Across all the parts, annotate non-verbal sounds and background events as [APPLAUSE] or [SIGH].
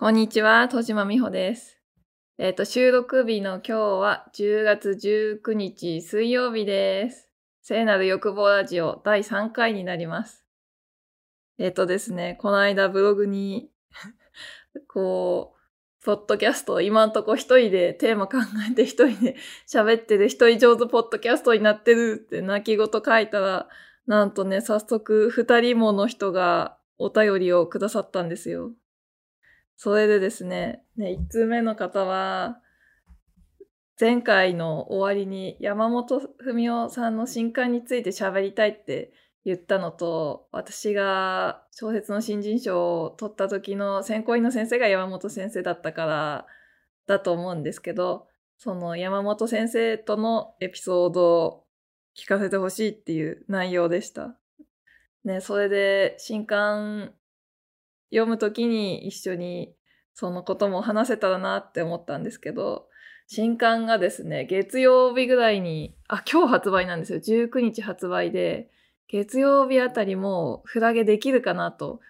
こんにちは、戸島美穂です。えっ、と、収録日の今日は10月19日水曜日です。聖なる欲望ラジオ第3回になります。えっ、とですね、この間ブログに、[LAUGHS] こう、ポッドキャスト、今んとこ一人でテーマ考えて一人で喋ってる一人上手ポッドキャストになってるって泣き言書いたら、なんとね、早速二人もの人がお便りをくださったんですよ。それでですね、ね、1通目の方は、前回の終わりに山本文夫さんの新刊について喋りたいって言ったのと、私が小説の新人賞を取った時の選考委員の先生が山本先生だったからだと思うんですけど、その山本先生とのエピソードを聞かせてほしいっていう内容でした。ね、それで新刊読むときに一緒にそのことも話せたらなって思ったんですけど、新刊がですね、月曜日ぐらいに、あ、今日発売なんですよ。19日発売で、月曜日あたりもフラゲできるかなと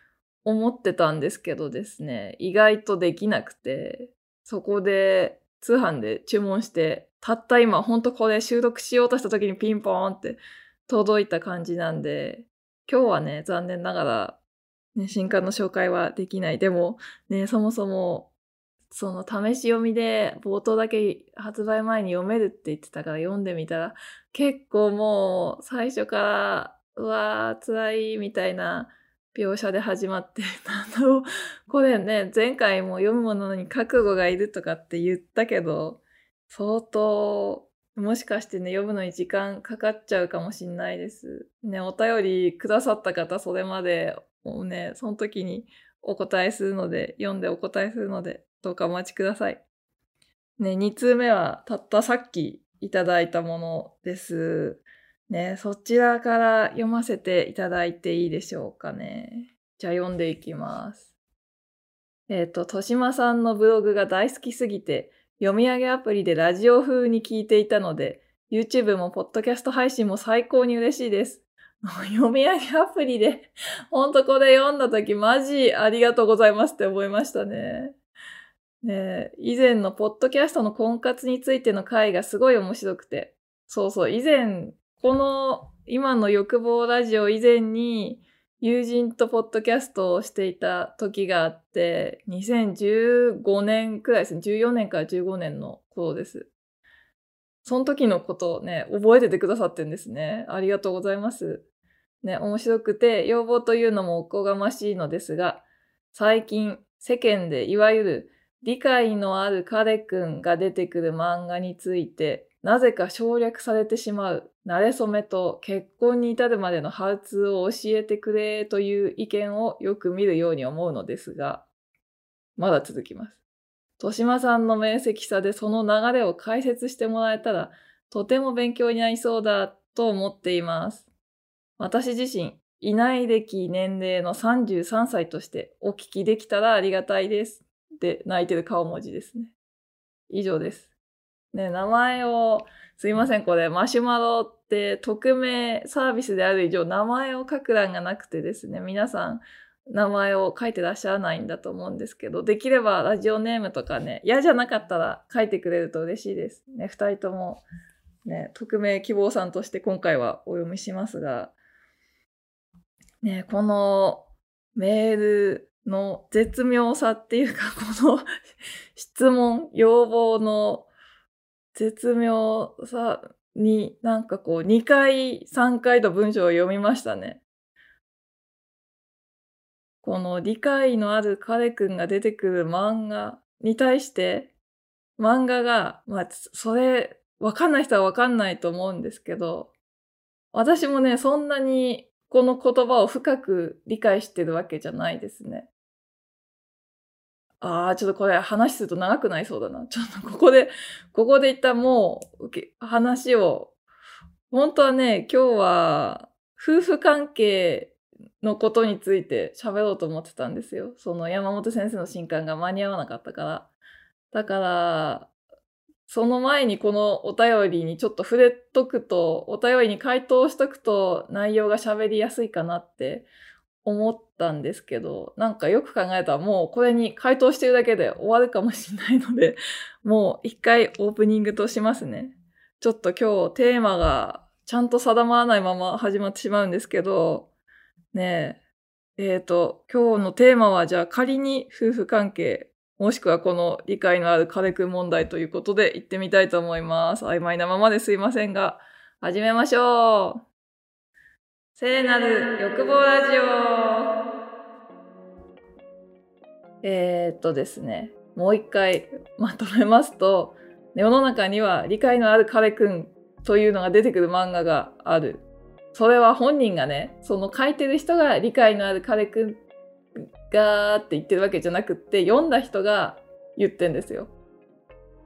思ってたんですけどですね、意外とできなくて、そこで通販で注文して、たった今、ほんとこれ収録しようとした時にピンポーンって届いた感じなんで、今日はね、残念ながらね、新刊の紹介はできない。でも、ね、そもそも、その試し読みで冒頭だけ発売前に読めるって言ってたから読んでみたら、結構もう最初から、うわー、辛いみたいな描写で始まって、なんだろう、これね、前回も読むものに覚悟がいるとかって言ったけど、相当、もしかしてね、読むのに時間かかっちゃうかもしんないです。ね、お便りくださった方、それまでもうね、その時にお答えするので、読んでお答えするので、どうかお待ちください。ね、2通目はたったさっきいただいたものです。ね、そちらから読ませていただいていいでしょうかね。じゃあ読んでいきます。えっ、と、としまさんのブログが大好きすぎて、読み上げアプリでラジオ風に聞いていたので、YouTube もポッドキャスト配信も最高に嬉しいです。[LAUGHS] 読み上げアプリで、ほんとこれ読んだ時マジありがとうございますって思いましたね。ね以前のポッドキャストの婚活についての回がすごい面白くて。そうそう、以前、この今の欲望ラジオ以前に友人とポッドキャストをしていた時があって、2015年くらいですね。14年から15年の頃です。その時のことをね、覚えててくださってんですね。ありがとうございます。ね、面白くて、要望というのもおこがましいのですが、最近世間でいわゆる理解のある彼くんが出てくる漫画について、なぜか省略されてしまう、慣れ初めと結婚に至るまでのハウツーを教えてくれという意見をよく見るように思うのですが、まだ続きます。豊島さんの明晰さでその流れを解説してもらえたら、とても勉強になりそうだと思っています。私自身、いない歴年齢の33歳としてお聞きできたらありがたいです。って泣いてる顔文字ですね。以上です。ね、名前を、すいません、これ、マシュマロって匿名サービスである以上、名前を書く欄がなくてですね、皆さん、名前を書いてらっしゃらないんだと思うんですけど、できればラジオネームとかね、嫌じゃなかったら書いてくれると嬉しいです。ね、二人とも、ね、匿名希望さんとして今回はお読みしますが、ね、このメールの絶妙さっていうか、[LAUGHS] この質問、要望の絶妙さになんかこう2回、3回と文章を読みましたね。この理解のある彼くんが出てくる漫画に対して、漫画が、まあ、それ、わかんない人はわかんないと思うんですけど、私もね、そんなにこの言葉を深く理解してるわけじゃないですね。ああ、ちょっとこれ話すると長くなりそうだな。ちょっと [LAUGHS] ここで、ここで一旦もう話を、本当はね、今日は夫婦関係のことについて喋ろうと思ってたんですよ。その山本先生の新刊が間に合わなかったから。だから、その前にこのお便りにちょっと触れとくと、お便りに回答しとくと内容が喋りやすいかなって思ったんですけど、なんかよく考えたらもうこれに回答してるだけで終わるかもしれないので、[LAUGHS] もう一回オープニングとしますね。ちょっと今日テーマがちゃんと定まらないまま始まってしまうんですけど、ねえ、えっ、ー、と、今日のテーマはじゃあ仮に夫婦関係、もしくはこの理解のある彼くん問題ということで行ってみたいと思います。曖昧なままですいませんが、始めましょう聖なる欲望ラジオえー、っとですね、もう一回まとめますと、世の中には理解のある彼くんというのが出てくる漫画がある。それは本人がね、その書いてる人が理解のある彼くんがーって言ってるわけじゃなくって、読んだ人が言ってんですよ。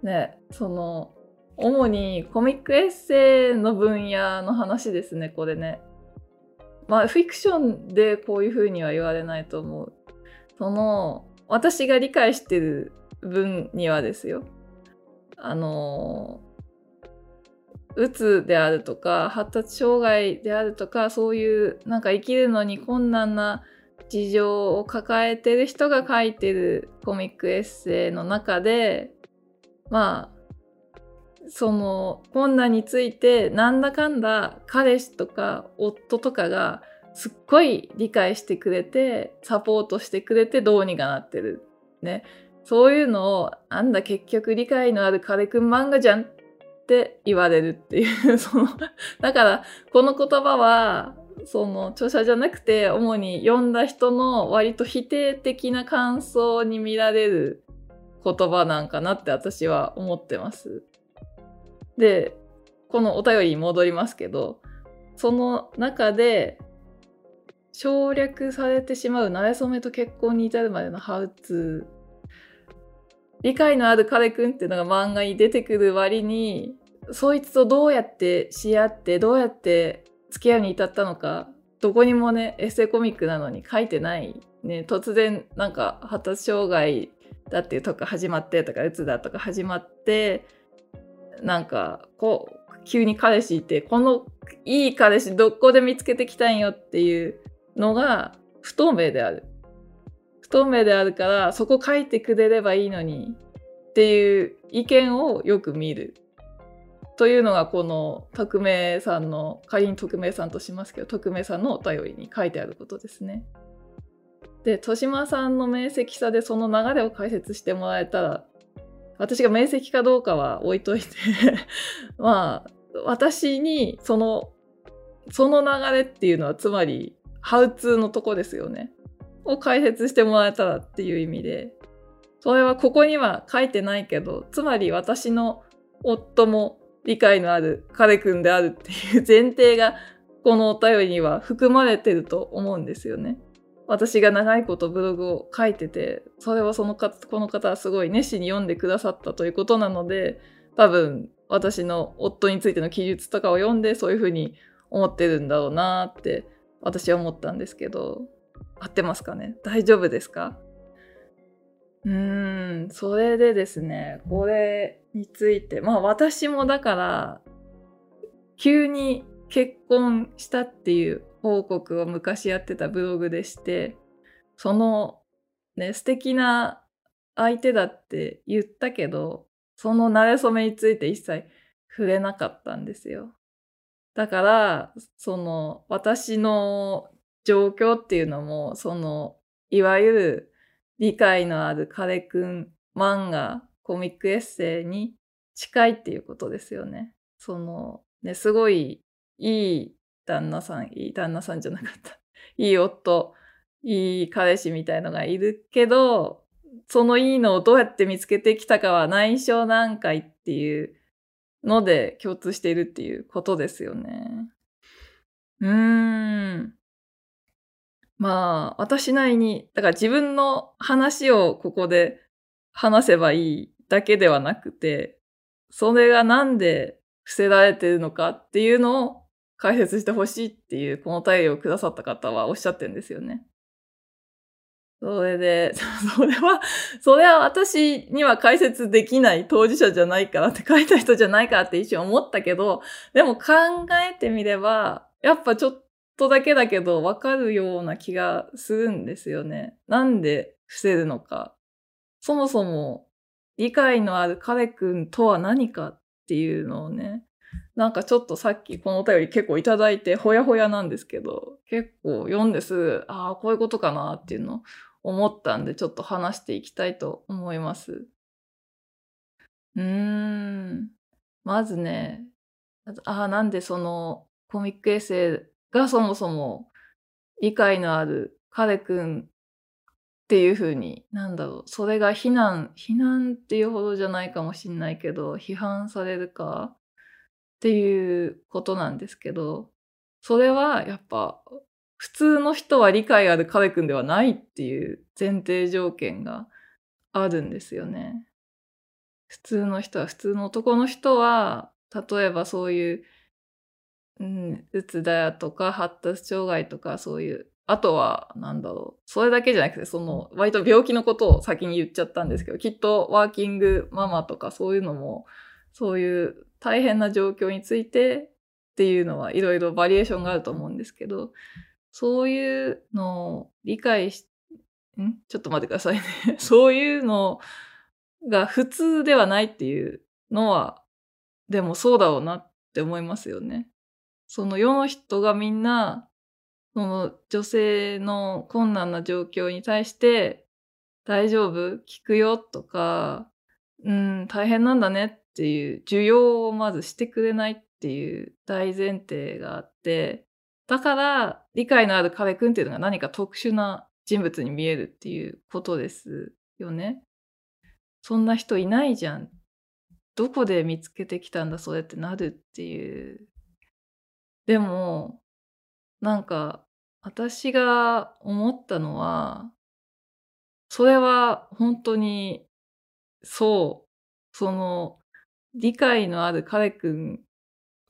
ね、その、主にコミックエッセイの分野の話ですね、これね。まあ、フィクションでこういうふうには言われないと思う。その、私が理解してる分にはですよ。あの、うつであるとか、発達障害であるとか、そういうなんか生きるのに困難な事情を抱えてる人が書いてるコミックエッセイの中で、まあ、その困難についてなんだかんだ彼氏とか夫とかがすっごい理解してくれてサポートしてくれてどうにかなってる。ね。そういうのをあんだ結局理解のある彼くん漫画じゃんって言われるっていうそのだからこの言葉はその著者じゃなくて主に読んだ人の割と否定的な感想に見られる言葉なんかなって私は思ってます。で、このお便りに戻りますけど、その中で省略されてしまう慣れ初めと結婚に至るまでのハウツー。理解のある彼くんっていうのが漫画に出てくる割に、そいつとどうやってし合って、どうやって付き合うに至ったのか、どこにもね、エッセイコミックなのに書いてない。ね、突然なんか発達障害だっていうとか始まってとか、うつだとか始まって、なんかこう急に彼氏いてこのいい彼氏どこで見つけてきたんよっていうのが不透明である不透明であるからそこ書いてくれればいいのにっていう意見をよく見るというのがこの匿名さんの仮に匿名さんとしますけど匿名さんのお便りに書いてあることですね。で豊島さんの明晰さでその流れを解説してもらえたら私が面積かどうかは置いといて [LAUGHS] まあ、私にその、その流れっていうのはつまり、ハウツーのとこですよね。を解説してもらえたらっていう意味で、それはここには書いてないけど、つまり私の夫も理解のある彼くんであるっていう前提がこのお便りには含まれてると思うんですよね。私が長いことブログを書いてて、それはその方、この方はすごい熱心に読んでくださったということなので、多分私の夫についての記述とかを読んでそういうふうに思ってるんだろうなって私は思ったんですけど、合ってますかね？大丈夫ですか？うーん、それでですね、これについて、まあ私もだから、急に結婚したっていう報告を昔やってたブログでして、そのね、素敵な相手だって言ったけど、その馴れ初めについて一切触れなかったんですよ。だから、その私の状況っていうのも、その、いわゆる理解のある彼くん漫画、コミックエッセイに近いっていうことですよね。その、ね、すごいいい旦那さん、いい旦那さんじゃなかった。[LAUGHS] いい夫、いい彼氏みたいのがいるけど、そのいいのをどうやって見つけてきたかは内緒段階っていうので共通しているっていうことですよね。うーん。まあ、私なりに、だから自分の話をここで話せばいいだけではなくて、それがなんで伏せられてるのかっていうのを解説してほしいっていうこの対応をくださった方はおっしゃってるんですよね。それで、[LAUGHS] それは、それは私には解説できない当事者じゃないからって書いた人じゃないからって一瞬思ったけど、でも考えてみれば、やっぱちょっとだけだけどわかるような気がするんですよね。なんで伏せるのか。そもそも理解のある彼くんとは何かっていうのをね、なんかちょっとさっきこのお便り結構いただいてほやほやなんですけど、結構読んです、ああ、こういうことかなっていうのを思ったんで、ちょっと話していきたいと思います。うーん。まずね、ああ、なんでそのコミックエッセイがそもそも理解のある彼くんっていう風に、なんだろう、それが非難、非難っていうほどじゃないかもしんないけど、批判されるかっていうことなんですけど、それはやっぱ普通の人は理解ある彼くんではないっていう前提条件があるんですよね。普通の人は、普通の男の人は、例えばそういう、うん、うつだとか発達障害とかそういうあとは、なんだろう。それだけじゃなくて、その、割と病気のことを先に言っちゃったんですけど、きっとワーキングママとかそういうのも、そういう大変な状況についてっていうのはいろいろバリエーションがあると思うんですけど、そういうのを理解し、ん？ちょっと待ってくださいね。[LAUGHS] そういうのが普通ではないっていうのは、でもそうだろうなって思いますよね。その世の人がみんなその女性の困難な状況に対して、大丈夫？聞くよとか、うん、大変なんだねっていう需要をまずしてくれないっていう大前提があって、だから理解のある彼くんっていうのが何か特殊な人物に見えるっていうことですよね。そんな人いないじゃん。どこで見つけてきたんだそれってなるっていう。でも、なんか、私が思ったのは、それは本当に、そう、その、理解のある彼くん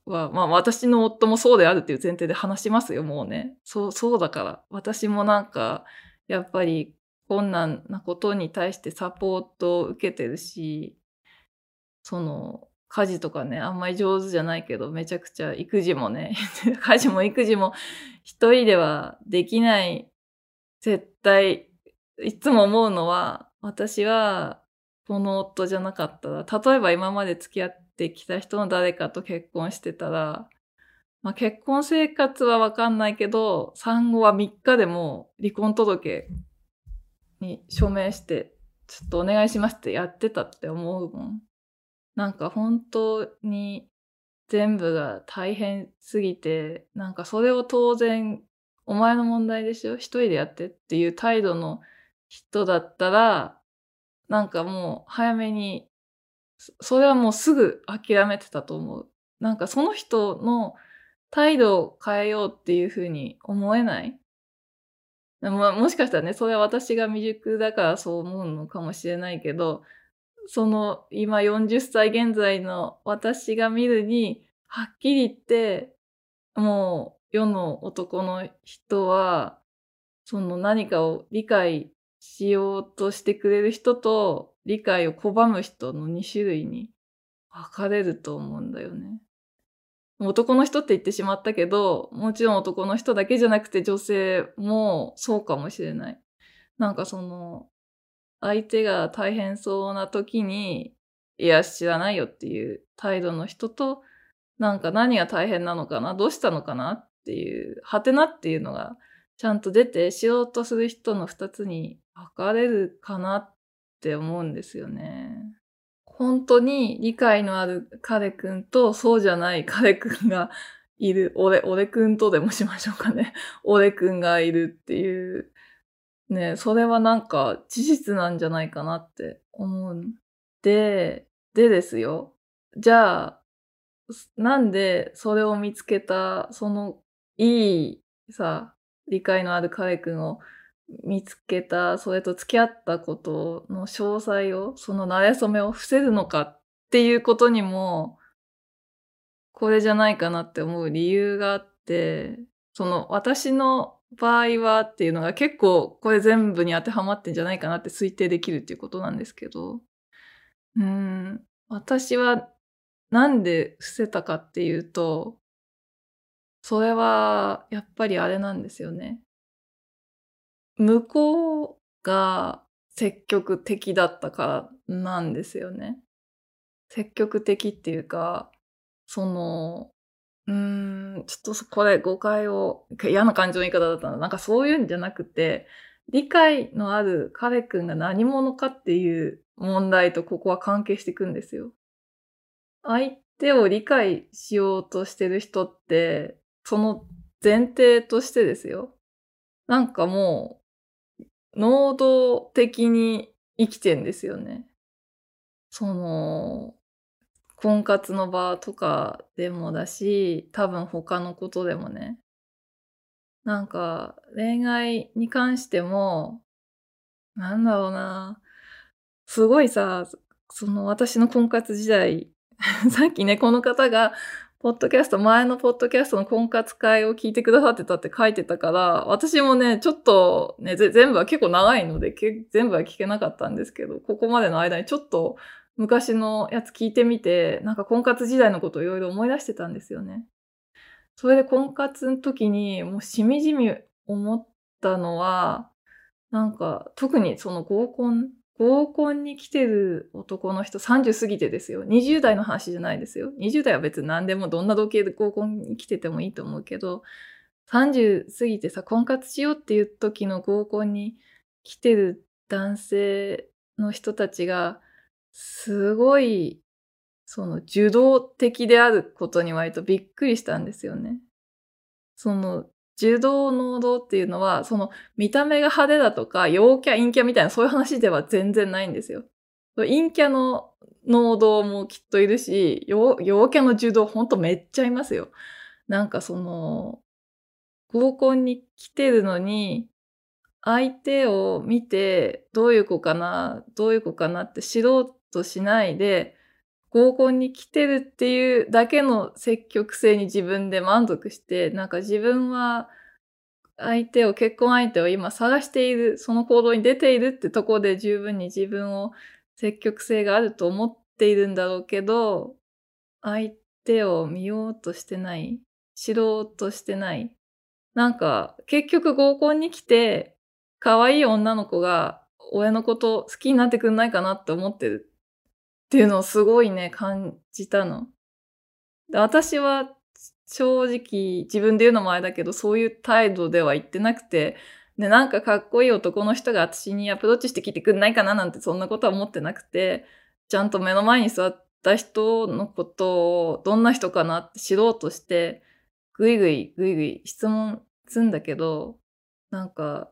は、まあ私の夫もそうであるっていう前提で話しますよ、もうね。そう、そうだから。私もなんか、やっぱり困難なことに対してサポートを受けてるし、その、家事とかね、あんまり上手じゃないけど、めちゃくちゃ育児もね、[LAUGHS] 家事も育児も一人ではできない。絶対、いつも思うのは、私は、この夫じゃなかったら、例えば今まで付き合ってきた人の誰かと結婚してたら、まあ、結婚生活はわかんないけど、産後は3日でも離婚届に署名して、ちょっとお願いしますってやってたって思うもん。なんか本当に全部が大変すぎて、なんかそれを当然、お前の問題でしょ一人でやってっていう態度の人だったら、なんかもう早めに、それはもうすぐ諦めてたと思う。なんかその人の態度を変えようっていうふうに思えない？ももしかしたらね、それは私が未熟だからそう思うのかもしれないけど、その今40歳現在の私が見るに、はっきり言って、もう世の男の人は、その何かを理解しようとしてくれる人と理解を拒む人の2種類に分かれると思うんだよね。男の人って言ってしまったけど、もちろん男の人だけじゃなくて女性もそうかもしれない。なんかその、相手が大変そうな時に、いや、知らないよっていう態度の人と、なんか何が大変なのかなどうしたのかなっていう、はてなっていうのがちゃんと出て、しようとする人の二つに分かれるかなって思うんですよね。本当に理解のある彼くんとそうじゃない彼くんが [LAUGHS] いる。俺、俺くんとでもしましょうかね。俺くんがいるっていうね、それはなんか事実なんじゃないかなって思うん。で、でですよ。じゃあ、なんでそれを見つけた、そのいいさ、理解のある彼くんを見つけた、それと付き合ったことの詳細を、その馴れ初めを防ぐのかっていうことにも、これじゃないかなって思う理由があって、その私の場合はっていうのが結構これ全部に当てはまってんじゃないかなって推定できるっていうことなんですけど、うん、私はなんで伏せたかっていうと、それは、やっぱりあれなんですよね。向こうが積極的だったからなんですよね。積極的っていうか、その、うーん、ちょっとこれ誤解を、嫌な感情の言い方だったな。なんかそういうんじゃなくて、理解のある彼くんが何者かっていう問題とここは関係していくんですよ。相手を理解しようとしてる人って、その前提としてですよ。なんかもう、能動的に生きてんですよね。その、婚活の場とかでもだし、多分他のことでもね。なんか、恋愛に関しても、なんだろうな。すごいさ、その私の婚活時代、[LAUGHS] さっきね、この方が、ポッドキャスト、前のポッドキャストの婚活会を聞いてくださってたって書いてたから、私もね、ちょっとね、全部は結構長いので、全部は聞けなかったんですけど、ここまでの間にちょっと昔のやつ聞いてみて、なんか婚活時代のことをいろいろ思い出してたんですよね。それで婚活の時にもうしみじみ思ったのは、なんか特にその合コン、合コンに来てる男の人30過ぎてですよ。20代の話じゃないですよ。20代は別に何でもどんな時計で合コンに来ててもいいと思うけど、30過ぎてさ、婚活しようっていう時の合コンに来てる男性の人たちが、すごいその受動的であることに割とびっくりしたんですよね。その受動能動っていうのは、その見た目が派手だとか、陽キャ、陰キャみたいなそういう話では全然ないんですよ。陰キャの能動もきっといるし、陽キャの受動ほんとめっちゃいますよ。なんかその、合コンに来てるのに、相手を見て、どういう子かな、どういう子かなって知ろうとしないで、合コンに来てるっていうだけの積極性に自分で満足して、なんか自分は相手を、結婚相手を今探している、その行動に出ているってとこで十分に自分を積極性があると思っているんだろうけど、相手を見ようとしてない、知ろうとしてない。なんか、結局合コンに来て、可愛い女の子が親のこと好きになってくんないかなって思ってるっていうのをすごいね、感じたの。で私は正直自分で言うのもあれだけど、そういう態度では言ってなくて、で、なんかかっこいい男の人が私にアプローチしてきてくんないかななんてそんなことは思ってなくて、ちゃんと目の前に座った人のことをどんな人かなって知ろうとして、ぐいぐいぐいぐい質問すんだけど、なんか、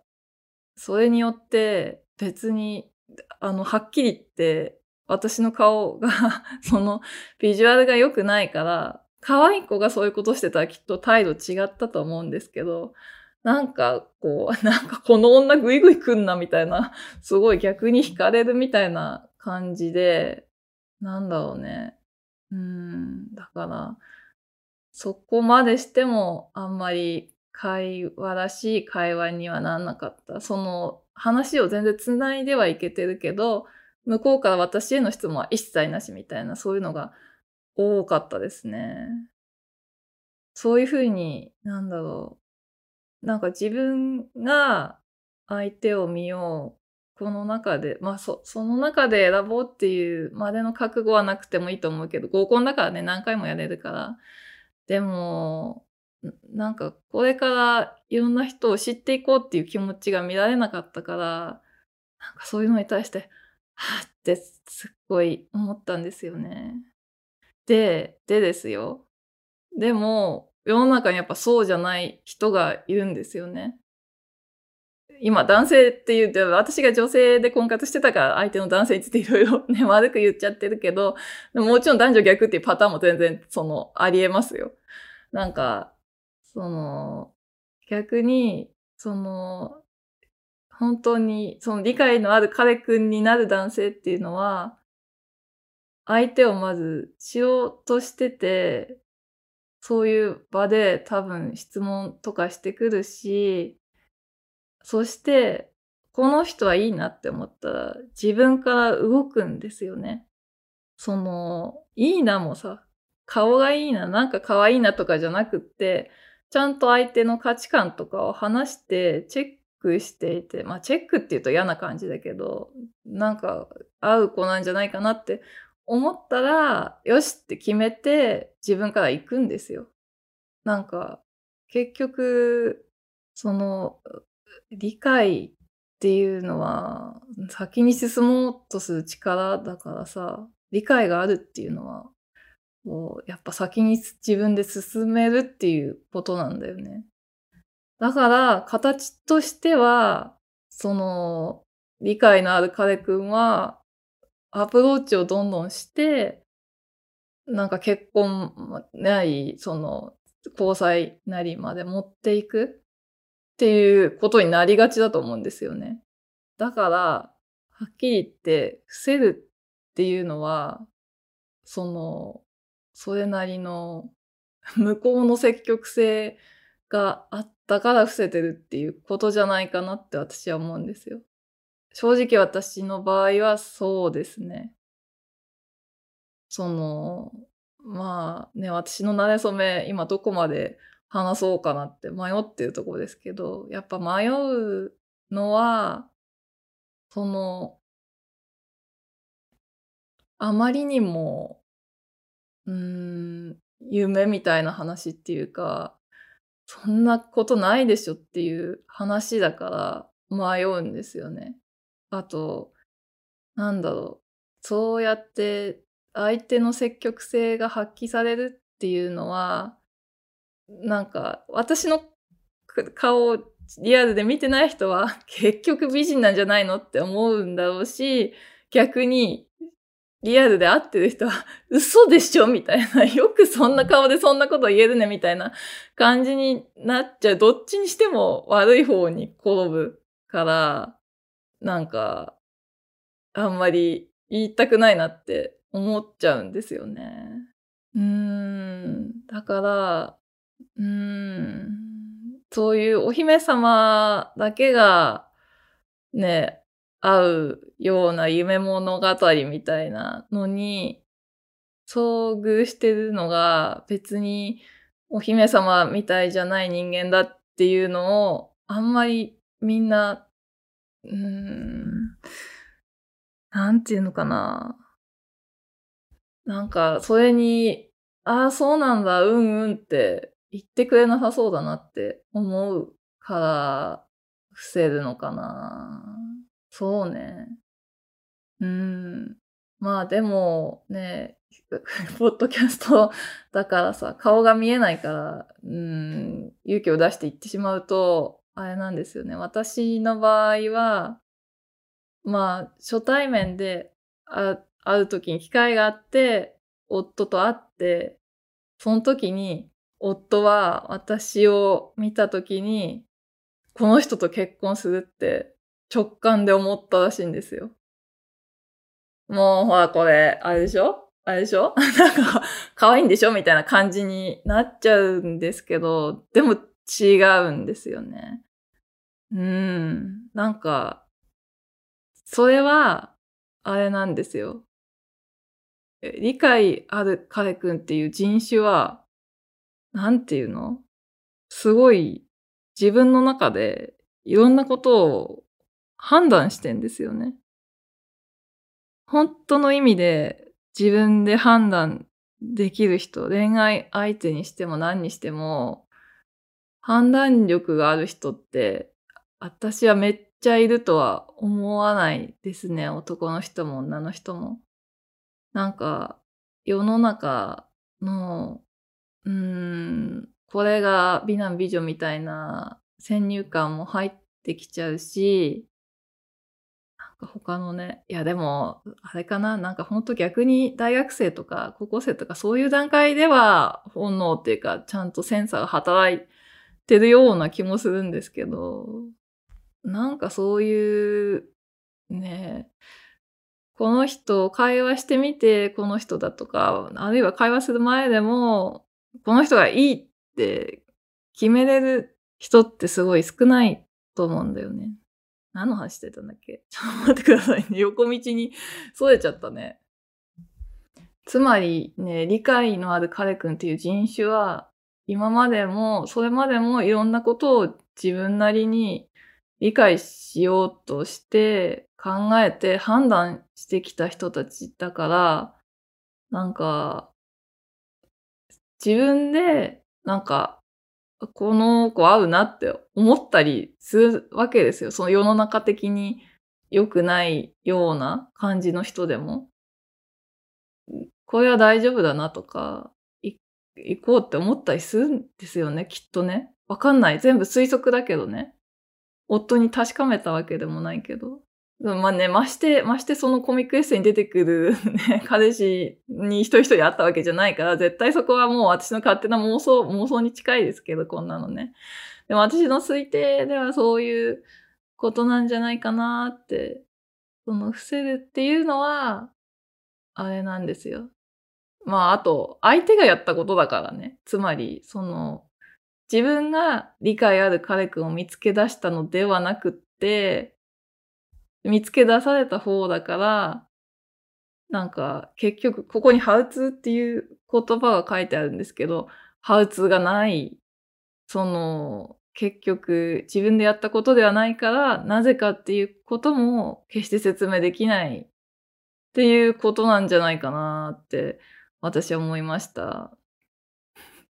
それによって別に、あの、はっきり言って、私の顔が [LAUGHS] そのビジュアルが良くないから、可愛い子がそういうことしてたらきっと態度違ったと思うんですけど、なんかこう、[LAUGHS] なんかこの女グイグイ来んなみたいな、すごい逆に惹かれるみたいな感じで、なんだろうね。うん、だから、そこまでしてもあんまり会話らしい会話にはなんなかった。その話を全然繋いではいけてるけど、向こうから私への質問は一切なしみたいな、そういうのが多かったですね。そういうふうに、なんだろう。なんか自分が相手を見よう。この中で、まあそ、その中で選ぼうっていうまでの覚悟はなくてもいいと思うけど、合コンだからね、何回もやれるから。でも、なんかこれからいろんな人を知っていこうっていう気持ちが見られなかったから、なんかそういうのに対して、はってすっごい思ったんですよね。で、でですよ。でも、世の中にやっぱそうじゃない人がいるんですよね。今、男性って言うと、私が女性で婚活してたから相手の男性についていろいろ [LAUGHS] ね、悪く言っちゃってるけど、ももちろん男女逆っていうパターンも全然、その、ありえますよ。なんか、その、逆に、その、本当にその理解のある彼くんになる男性っていうのは、相手をまずしようとしてて、そういう場で多分質問とかしてくるし、そして、この人はいいなって思ったら自分から動くんですよね。その、いいなもさ、顔がいいな、なんか可愛いなとかじゃなくって、ちゃんと相手の価値観とかを話してチェッククしていて、まあチェックって言うと嫌な感じだけど、なんか合う子なんじゃないかなって思ったら、よしって決めて自分から行くんですよ。なんか、結局、その、理解っていうのは、先に進もうとする力だからさ、理解があるっていうのは、もうやっぱ先に自分で進めるっていうことなんだよね。だから、形としては、その、理解のある彼くんは、アプローチをどんどんして、なんか結婚なり、その、交際なりまで持っていくっていうことになりがちだと思うんですよね。だから、はっきり言って、伏せるっていうのは、その、それなりの向こうの積極性があったから伏せてるっていうことじゃないかなって私は思うんですよ。正直私の場合はそうですね。その、まあね、私の馴れ初め、今どこまで話そうかなって迷ってるところですけど、やっぱ迷うのは、その、あまりにも、うーん、夢みたいな話っていうか、そんなことないでしょっていう話だから迷うんですよね。あと、なんだろう。そうやって相手の積極性が発揮されるっていうのは、なんか私の顔をリアルで見てない人は結局美人なんじゃないのって思うんだろうし、逆にリアルで会ってる人は [LAUGHS] 嘘でしょみたいな。[LAUGHS] よくそんな顔でそんなこと言えるねみたいな感じになっちゃう。どっちにしても悪い方に転ぶから、なんか、あんまり言いたくないなって思っちゃうんですよね。うーん。だから、うーん。そういうお姫様だけが、ね、会うような夢物語みたいなのに、遭遇してるのが別にお姫様みたいじゃない人間だっていうのを、あんまりみんな、うーん、なんていうのかな。なんか、それに、ああ、そうなんだ、うんうんって言ってくれなさそうだなって思うから、伏せるのかな。そうね。うん。まあでもね、[LAUGHS] ポッドキャストだからさ、顔が見えないから、うん、勇気を出して言ってしまうと、あれなんですよね。私の場合は、まあ、初対面で会う時に機会があって、夫と会って、その時に夫は私を見た時に、この人と結婚するって直感で思ったらしいんですよ。もうほらこれ、あれでしょ？あれでしょ？[LAUGHS] なんか、可愛いんでしょ？みたいな感じになっちゃうんですけど、でも違うんですよね。うん。なんか、それは、あれなんですよ。理解ある彼くんっていう人種は、なんていうの？すごい自分の中でいろんなことを判断してんですよね。本当の意味で自分で判断できる人、恋愛相手にしても何にしても、判断力がある人って、私はめっちゃいるとは思わないですね。男の人も女の人も。なんか、世の中のうーん、これが美男美女みたいな先入観も入ってきちゃうし、他のね、いやでも、あれかな、なんかほんと逆に大学生とか高校生とかそういう段階では本能っていうかちゃんとセンサーが働いてるような気もするんですけど、なんかそういう、ね、この人会話してみてこの人だとか、あるいは会話する前でも、この人がいいって決めれる人ってすごい少ないと思うんだよね。何の話してたんだっけ？[LAUGHS] ちょっと待ってくださいね。横道に [LAUGHS] それちゃったね。つまりね、理解のある彼くんっていう人種は今までも、それまでもいろんなことを自分なりに理解しようとして考えて判断してきた人たちだから、なんか、自分で、なんか、この子合うなって思ったりするわけですよ。その世の中的に良くないような感じの人でも。これは大丈夫だなとか、行こうって思ったりするんですよね、きっとね。わかんない。全部推測だけどね。夫に確かめたわけでもないけど。まあね、まして、ましてそのコミックエッセイに出てくるね、[LAUGHS] 彼氏に一人一人会ったわけじゃないから、絶対そこはもう私の勝手な妄想、妄想に近いですけど、こんなのね。でも私の推定ではそういうことなんじゃないかなって、その伏せるっていうのは、あれなんですよ。まあ、あと、相手がやったことだからね。つまり、その、自分が理解ある彼くんを見つけ出したのではなくって、見つけ出された方だから、なんか、結局、ここにハウツーっていう言葉が書いてあるんですけど、ハウツーがない、その、結局、自分でやったことではないから、なぜかっていうことも決して説明できないっていうことなんじゃないかなって、私は思いました。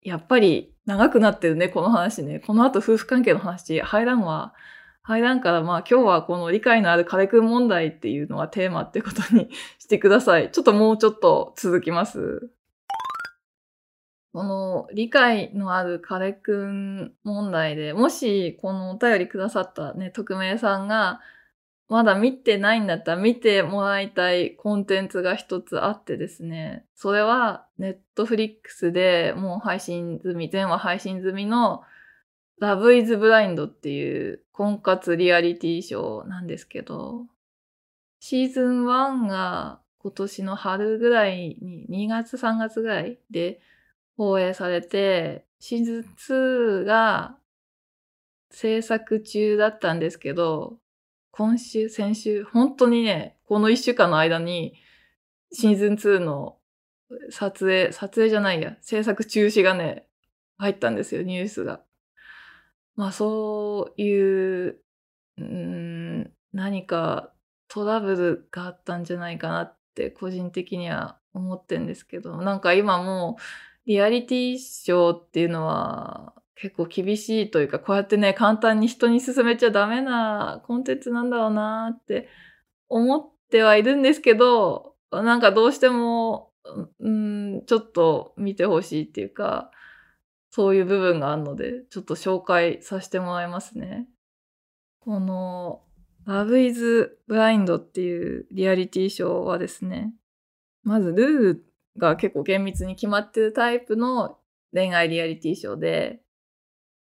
やっぱり長くなってるね、この話ね。この後夫婦関係の話入らんわ。入らんか、まあ今日はこの理解のある彼くん問題っていうのはテーマってことにしてください。[LAUGHS] ちょっともうちょっと続きます。この理解のある彼くん問題で、もしこのお便りくださったね、匿名さんが、まだ見てないんだったら見てもらいたいコンテンツが一つあってですね。それは、ネットフリックスでもう配信済み、全話配信済みの Love is Blind っていう婚活リアリティショーなんですけど、シーズン1が今年の春ぐらいに、2月3月ぐらいで放映されて、シーズン2が制作中だったんですけど、今週、先週、本当にね、この一週間の間に、シーズン2の撮影、撮影じゃないや、制作中止がね、入ったんですよ、ニュースが。まあ、そういう、うん、何かトラブルがあったんじゃないかなって、個人的には思ってんですけど、なんか今もう、リアリティショーっていうのは、結構厳しいというか、こうやってね、簡単に人に勧めちゃダメなコンテンツなんだろうなって思ってはいるんですけど、なんかどうしても、うん、ちょっと見てほしいっていうか、そういう部分があるので、ちょっと紹介させてもらいますね。この、Love is Blind っていうリアリティショーはですね、まずルールが結構厳密に決まってるタイプの恋愛リアリティショーで、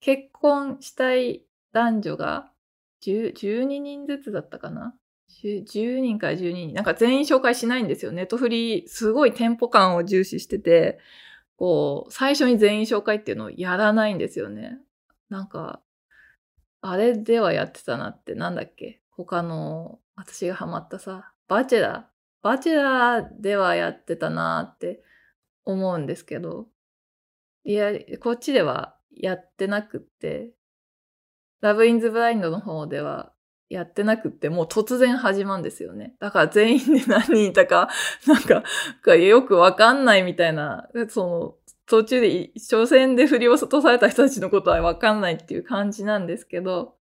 結婚したい男女が12人ずつだったかな？10, 10人から12人。なんか全員紹介しないんですよ。ネットフリー、すごいテンポ感を重視してて、こう、最初に全員紹介っていうのをやらないんですよね。なんか、あれではやってたなって、なんだっけ？他の、私がハマったさ、バチェラー。バチェラーではやってたなって思うんですけど、いや、こっちではやってなくって、ラブインズブラインドの方ではやってなくって、もう突然始まるんですよね。だから全員で何人いたか、[LAUGHS] なんか、よくわかんないみたいな、その、途中で、初戦で振り落とされた人たちのことはわかんないっていう感じなんですけど、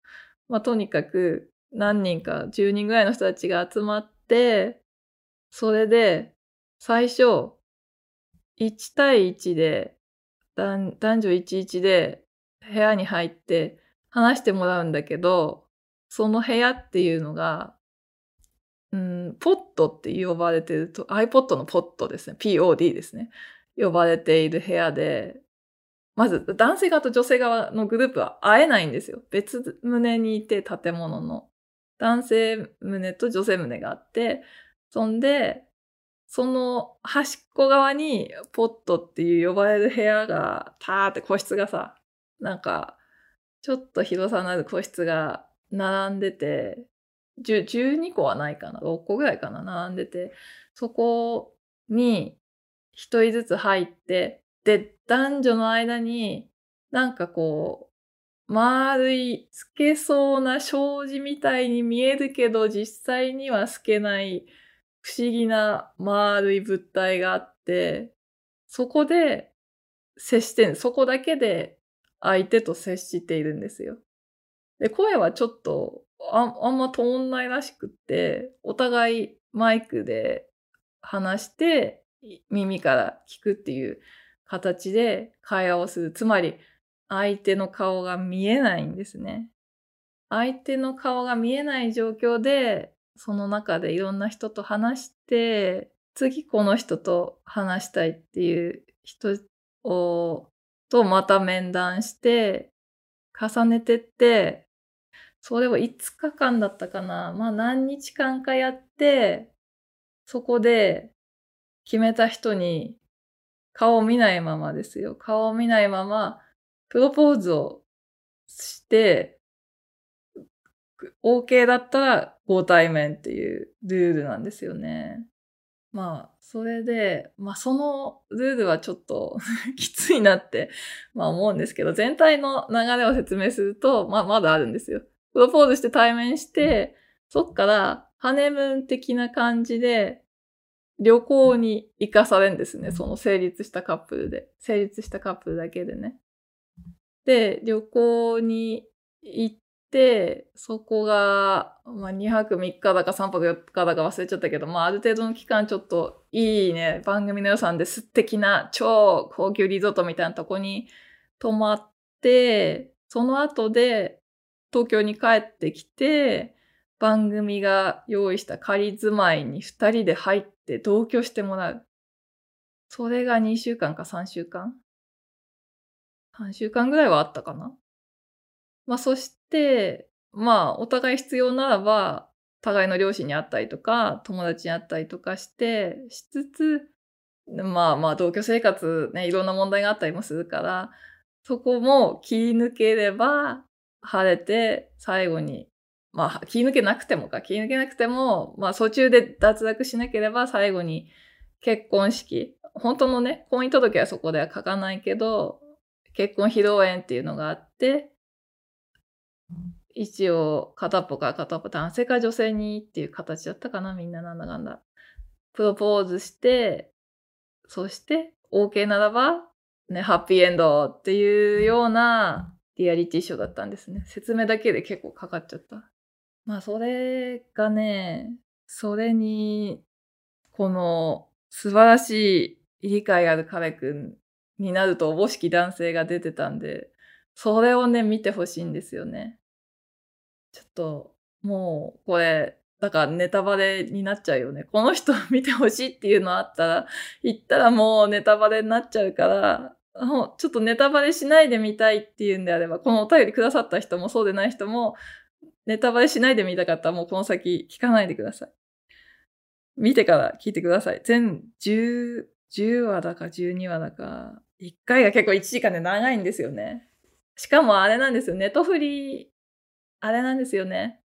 まあとにかく何人か10人ぐらいの人たちが集まって、それで、最初、1対1で、男女11で部屋に入って話してもらうんだけど、その部屋っていうのが、うん、ポットって呼ばれてると、iPod のポットですね。POD ですね。呼ばれている部屋で、まず男性側と女性側のグループは会えないんですよ。別棟にいて建物の。男性棟と女性棟があって、そんで、その端っこ側にポットっていう呼ばれる部屋が、たーって個室がさ、なんか、ちょっと広さのある個室が並んでて、12個はないかな ?6 個ぐらいかな並んでて、そこに一人ずつ入って、で、男女の間になんかこう、丸い透けそうな障子みたいに見えるけど、実際には透けない不思議な丸い物体があって、そこで接してそこだけで相手と接しているんですよ。で、声はちょっとああんま通んないらしくって、お互いマイクで話して、耳から聞くっていう形で会話をする。つまり、相手の顔が見えないんですね。相手の顔が見えない状況で、その中でいろんな人と話して、次この人と話したいっていう人を、とまた面談して、重ねてって、それを5日間だったかな。まあ何日間かやって、そこで決めた人に顔を見ないままですよ。顔を見ないまま、プロポーズをして、OK だったらご対面っていうルールなんですよね。まあ、それで、まあそのルールはちょっと [LAUGHS] きついなって、まあ思うんですけど、全体の流れを説明すると、まあまだあるんですよ。プロポーズして対面して、そっからハネムーン的な感じで旅行に行かされるんですね。その成立したカップルで。成立したカップルだけでね。で、旅行に行って、そこが、まあ、2泊3日だか3泊4日だか忘れちゃったけど、まあ、ある程度の期間ちょっといいね、番組の予算で素敵な超高級リゾートみたいなとこに泊まって、その後で東京に帰ってきて、番組が用意した仮住まいに2人で入って同居してもらう。それが2週間か3週間 ?3 週間ぐらいはあったかな？まあそして、まあお互い必要ならば、互いの両親に会ったりとか、友達に会ったりとかして、しつつ、まあまあ同居生活ね、いろんな問題があったりもするから、そこも切り抜ければ、晴れて最後にまあ、気抜けなくてもか、気抜けなくても、まあ、途中で脱落しなければ最後に結婚式、本当のね、婚姻届はそこでは書かないけど、結婚披露宴っていうのがあって、一応片っぽか片っぽ男性か女性にっていう形だったかな、みんななんだかんだ。プロポーズして、そして OK ならば、ね、ハッピーエンドっていうようなリアリティショーだったんですね。説明だけで結構かかっちゃった。まあ、それがね、それに、この素晴らしい理解ある彼くんになるとおぼしき男性が出てたんで、それをね、見てほしいんですよね。ちょっと、もう、これ、だからネタバレになっちゃうよね。この人見てほしいっていうのあったら、言ったらもうネタバレになっちゃうから、ちょっとネタバレしないで見たいっていうんであれば、このお便りくださった人もそうでない人も、ネタバレしないで見たかったらもうこの先聞かないでください。見てから聞いてください。全10、10話だか12話だか、1回が結構1時間で長いんですよね。しかもあれなんですよ。ネトフリあれなんですよね。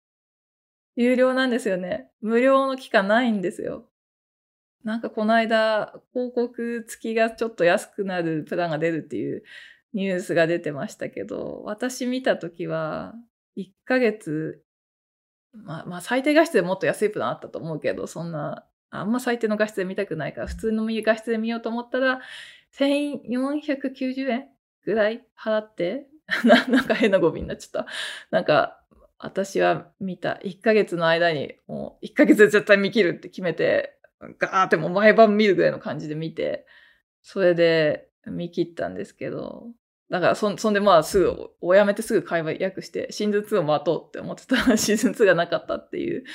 有料なんですよね。無料の期間ないんですよ。なんかこの間、広告付きがちょっと安くなるプランが出るっていうニュースが出てましたけど、私見たときは、1ヶ月、まあ、まあ、最低画質でもっと安いプランあったと思うけど、そんな、あんま最低の画質で見たくないから、普通の画質で見ようと思ったら、1490円ぐらい払って、[LAUGHS] ななんか変な語尾になっちゃった。なんか、私は見た1ヶ月の間に、もう1ヶ月で絶対見切るって決めて、ガーってもう毎晩見るぐらいの感じで見て、それで見切ったんですけど、だからそ、そんでまあすぐ、おやめてすぐ会話訳して、シーズン2を待とうって思ってたら [LAUGHS] シーズン2がなかったっていう。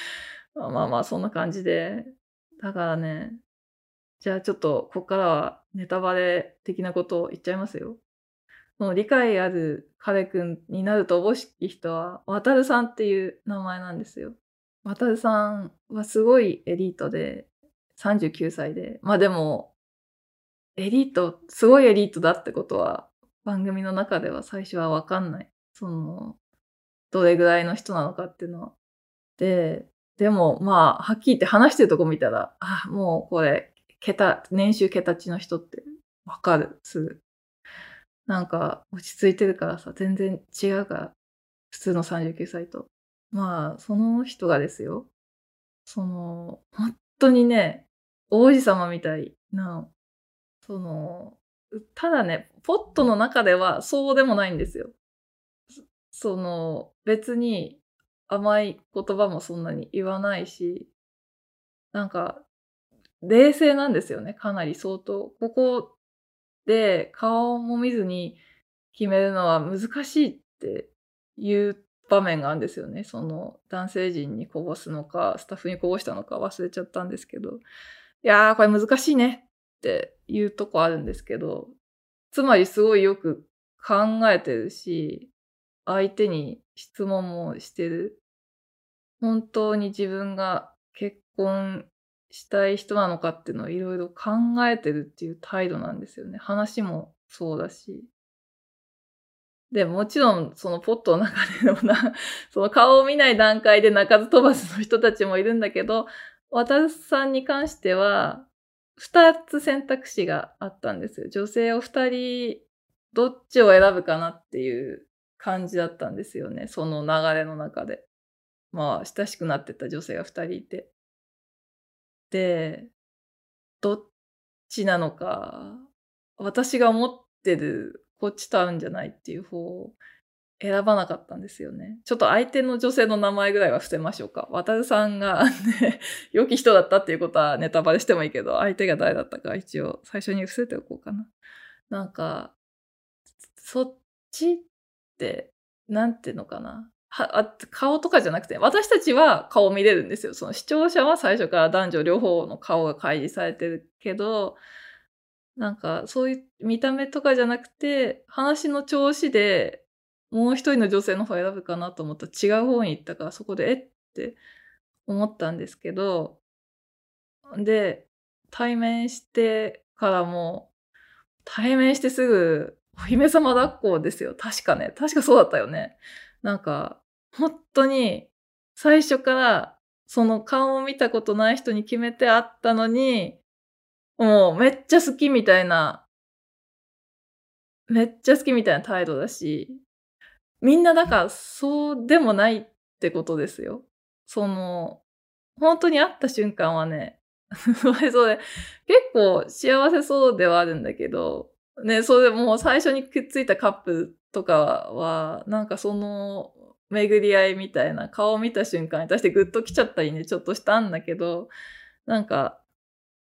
まあまあまあ、そんな感じで。だからね、じゃあちょっと、ここからはネタバレ的なことを言っちゃいますよ。その理解ある彼くんになるとおぼしき人は、渡るさんっていう名前なんですよ。渡るさんはすごいエリートで、39歳で。まあでも、エリート、すごいエリートだってことは番組の中では最初はわかんない。その、どれぐらいの人なのかっていうのは。で、でも、まあ、はっきり言って話してるとこ見たら、あ、もうこれ、桁、年収桁値の人ってわかる、すぐ。なんか落ち着いてるからさ、全然違うから、普通の39歳と。まあ、その人がですよ。その、本当にね、王子様みたいな、その、ただね、ポットの中ではそうでもないんですよ。その、別に甘い言葉もそんなに言わないし、なんか、冷静なんですよね、かなり相当。ここで顔も見ずに決めるのは難しいっていう場面があるんですよね。その男性陣にこぼすのか、スタッフにこぼしたのか忘れちゃったんですけど、いやー、これ難しいねっていうとこあるんですけど、つまりすごいよく考えてるし、相手に質問もしてる。本当に自分が結婚したい人なのかっていうのをいろいろ考えてるっていう態度なんですよね。話もそうだし。で、もちろん、そのポットの中でのな、その顔を見ない段階で鳴かず飛ばずの人たちもいるんだけど、渡さんに関しては、二つ選択肢があったんですよ。女性を二人、どっちを選ぶかなっていう感じだったんですよね。その流れの中で。まあ、親しくなってた女性が二人いて。で、どっちなのか、私が思ってるこっちと合うんじゃないっていう方を選ばなかったんですよね。ちょっと相手の女性の名前ぐらいは伏せましょうか。渡さんがね、良き人だったっていうことはネタバレしてもいいけど、相手が誰だったか一応最初に伏せておこうかな。なんか、そっちって、なんていうのかな。顔とかじゃなくて、私たちは顔見れるんですよ。その視聴者は最初から男女両方の顔が開示されてるけど、なんかそういう見た目とかじゃなくて、話の調子でもう一人の女性の方選ぶかなと思ったら違う方に行ったからそこでえ？って思ったんですけど、で、対面してからも、対面してすぐお姫様抱っこですよ。確かね。確かそうだったよね。なんか、本当に最初からその顔を見たことない人に決めてあったのに、もうめっちゃ好きみたいな、めっちゃ好きみたいな態度だし、みんなだからそうでもないってことですよ。その、本当に会った瞬間はね、[LAUGHS] それそれ、結構幸せそうではあるんだけど、ね、それでもう最初にくっついたカップとかは、なんかその巡り合いみたいな顔を見た瞬間に対してグッと来ちゃったりね、ちょっとしたんだけど、なんか、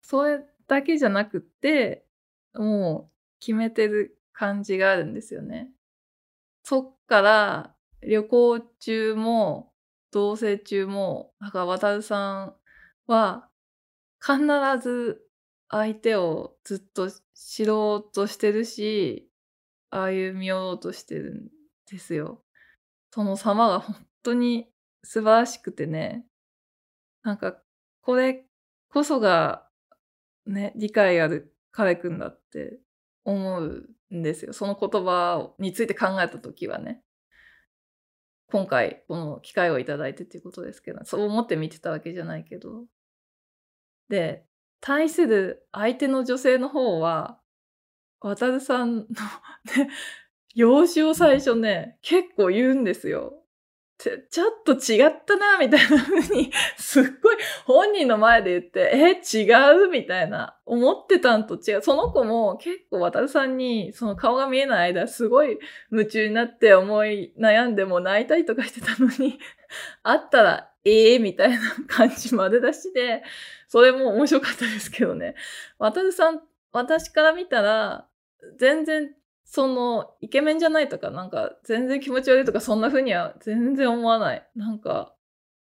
それだけじゃなくって、もう決めてる感じがあるんですよね。そっから旅行中も同棲中も、なんか渡さんは必ず相手をずっと知ろうとしてるし、歩み寄ろうとしてるんですよ。その様が本当に素晴らしくてね。なんか、これこそがね、理解ある彼くんだって思うんですよ。その言葉について考えた時はね。今回この機会を頂いてっていうことですけど、そう思って見てたわけじゃないけど。で、対する相手の女性の方は、渡さんの [LAUGHS] ね、[LAUGHS] 容姿を最初ね、結構言うんですよ。ちょっと違ったな、みたいな風に、[LAUGHS] すっごい本人の前で言って、え、違う？みたいな。思ってたんと違う。その子も結構渡さんに、その顔が見えない間、すごい夢中になって思い悩んでも泣いたりとかしてたのに、[LAUGHS] 会ったら、ええー、みたいな感じまで出しで、それも面白かったですけどね。渡さん、私から見たら、全然その、イケメンじゃないとか、なんか、全然気持ち悪いとか、そんな風には全然思わない。なんか、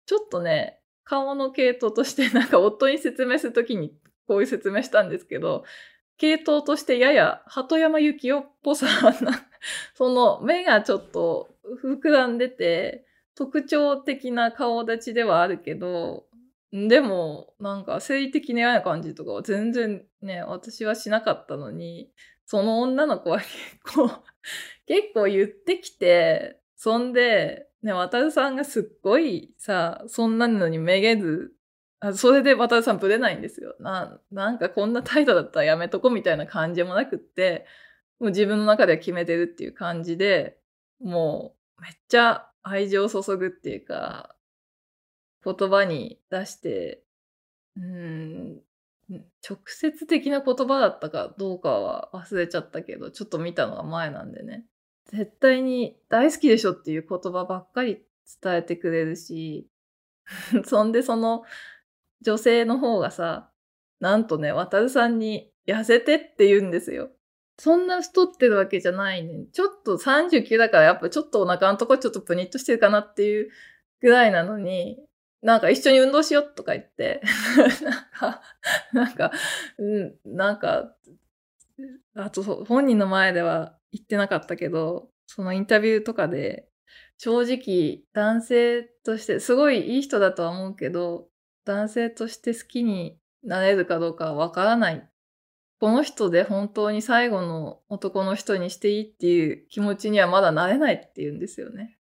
ちょっとね、顔の系統として、なんか夫に説明するときにこういう説明したんですけど、系統としてやや鳩山幸代っぽさな、[LAUGHS] その目がちょっと膨らんでて、特徴的な顔立ちではあるけど、でも、なんか生理的に嫌な感じとかは全然ね、私はしなかったのに、その女の子は結構 [LAUGHS] 結構言ってきて、そんで、ね、渡るさんがすっごいさ、そんなのにめげず、あそれで渡るさんぶれないんですよ。な、なんかこんな態度だったらやめとこみたいな感じもなくって、もう自分の中では決めてるっていう感じで、もうめっちゃ愛情を注ぐっていうか、言葉に出して、うん、直接的な言葉だったかどうかは忘れちゃったけど、ちょっと見たのが前なんでね。絶対に大好きでしょっていう言葉ばっかり伝えてくれるし、[LAUGHS] そんでその女性の方がさ、なんとね、渡さんに痩せてって言うんですよ。そんな太ってるわけじゃないね。ちょっと39だからやっぱちょっとお腹のとこちょっとプニッとしてるかなっていうぐらいなのに、なんか一緒に運動しようとか言って、[LAUGHS] なんか、なんか、なんか、あと本人の前では言ってなかったけど、そのインタビューとかで、正直男性として、すごいいい人だとは思うけど、男性として好きになれるかどうかわからない。この人で本当に最後の男の人にしていいっていう気持ちにはまだなれないって言うんですよね。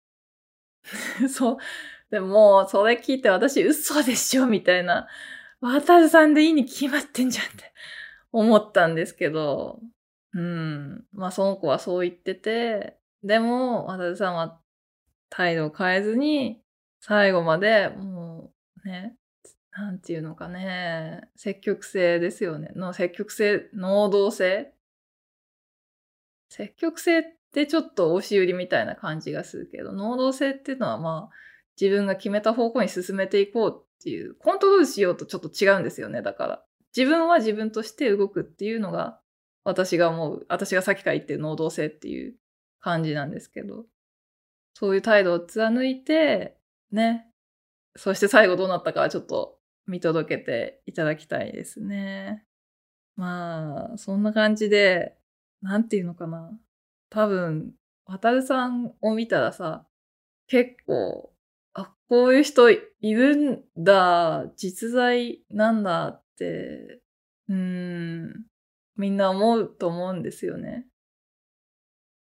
[LAUGHS] そう。でも、それ聞いて私嘘でしょみたいな。渡るさんでいいに決まってんじゃんって思ったんですけど、うん。まあその子はそう言ってて、でも、渡るさんは態度を変えずに、最後までもうね、なんていうのかね、積極性ですよね。の積極性、能動性積極性ってちょっと押し売りみたいな感じがするけど、能動性っていうのはまあ、自分が決めた方向に進めていこうっていう、コントロールしようとちょっと違うんですよね、だから。自分は自分として動くっていうのが、私が思う、私がさっきから言ってる能動性っていう感じなんですけど、そういう態度を貫いて、ね、そして最後どうなったかはちょっと見届けていただきたいですね。まあ、そんな感じで、なんていうのかな。多分、渡るさんを見たらさ、結構、あ、こういう人いるんだ、実在なんだって、うん、みんな思うと思うんですよね。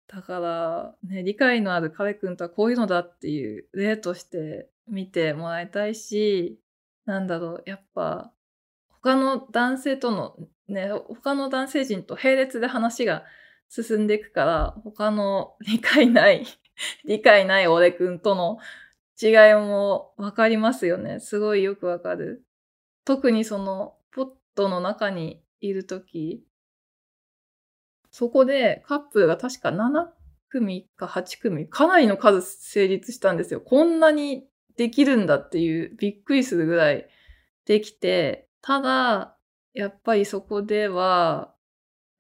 だから、ね、理解のある彼くんとはこういうのだっていう例として見てもらいたいし、なんだろう、やっぱ、他の男性との、ね、他の男性陣と並列で話が進んでいくから、他の理解ない理解ない俺くんとの違いもわかりますよね。すごいよくわかる。特にその、ポットの中にいるとき、そこでカップルが確か7組か8組、かなりの数成立したんですよ。こんなにできるんだっていうびっくりするぐらいできて、ただ、やっぱりそこでは、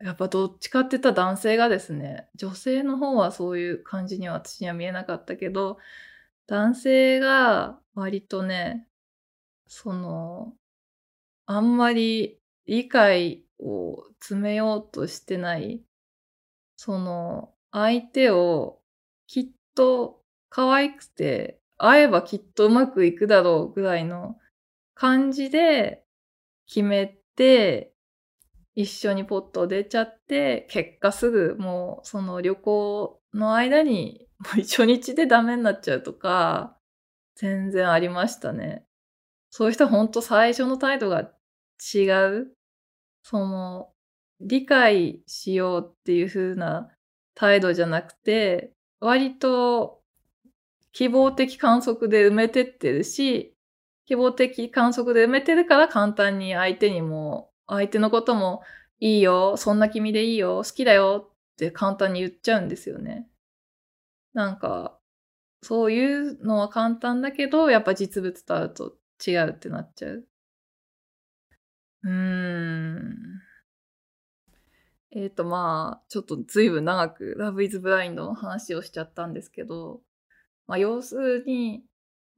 やっぱどっちかって言ったら男性がですね、女性の方はそういう感じには私には見えなかったけど、男性が割とね、その、あんまり理解を詰めようとしてない、その、相手をきっと可愛くて会えばきっとうまくいくだろうぐらいの感じで決めて、一緒にポット出ちゃって、結果すぐもうその旅行の間にもう一日でダメになっちゃうとか、全然ありましたね。そういう人は本当最初の態度が違う。その、理解しようっていう風な態度じゃなくて、割と希望的観測で埋めてってるし、希望的観測で埋めてるから簡単に相手にも、相手のこともいいよ、そんな君でいいよ、好きだよって簡単に言っちゃうんですよね。なんか、そういうのは簡単だけど、やっぱ実物と会うと違うってなっちゃう。うーん。えっ、ー、とまあ、ちょっと随分長くラブイズブラインドの話をしちゃったんですけど、まあ、要するに、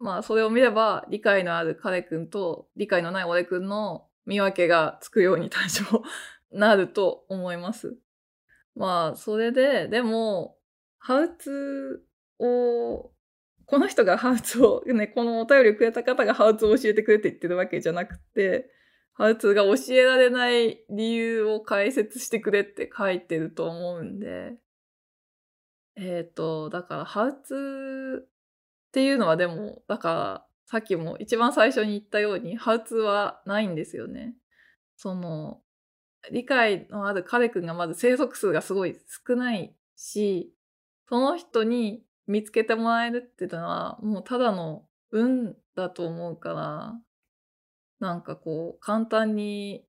まあ、それを見れば、理解のある彼くんと理解のない俺くんの見分けがつくように対象 [LAUGHS] なると思います。まあ、それで、でも、ハウツーを、この人が [LAUGHS] ハウツを、ね、このお便りをくれた方がハウツーを教えてくれって言ってるわけじゃなくて、ハウツーが教えられない理由を解説してくれって書いてると思うんで、えっ、ー、と、だから、ハウツっていうのはでも、だから、さっきも一番最初に言ったように、ハウツーはないんですよね。その、理解のある彼くんがまず生息数がすごい少ないし、その人に見つけてもらえるっていうのは、もうただの運だと思うから、なんかこう、簡単に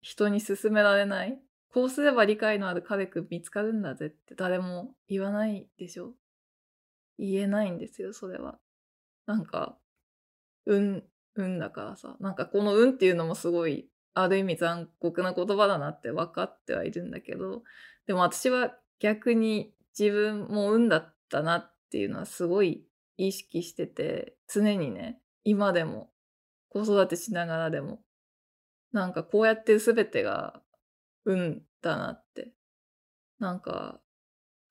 人に勧められない。こうすれば理解のある彼くん見つかるんだぜって誰も言わないでしょ言えないんですよ、それは。なんか、運、運だからさ。なんかこの運っていうのもすごい、ある意味残酷な言葉だなって分かってはいるんだけど、でも私は逆に自分も運だったなっていうのはすごい意識してて、常にね、今でも、子育てしながらでも、なんかこうやって全てが運だなって。なんか、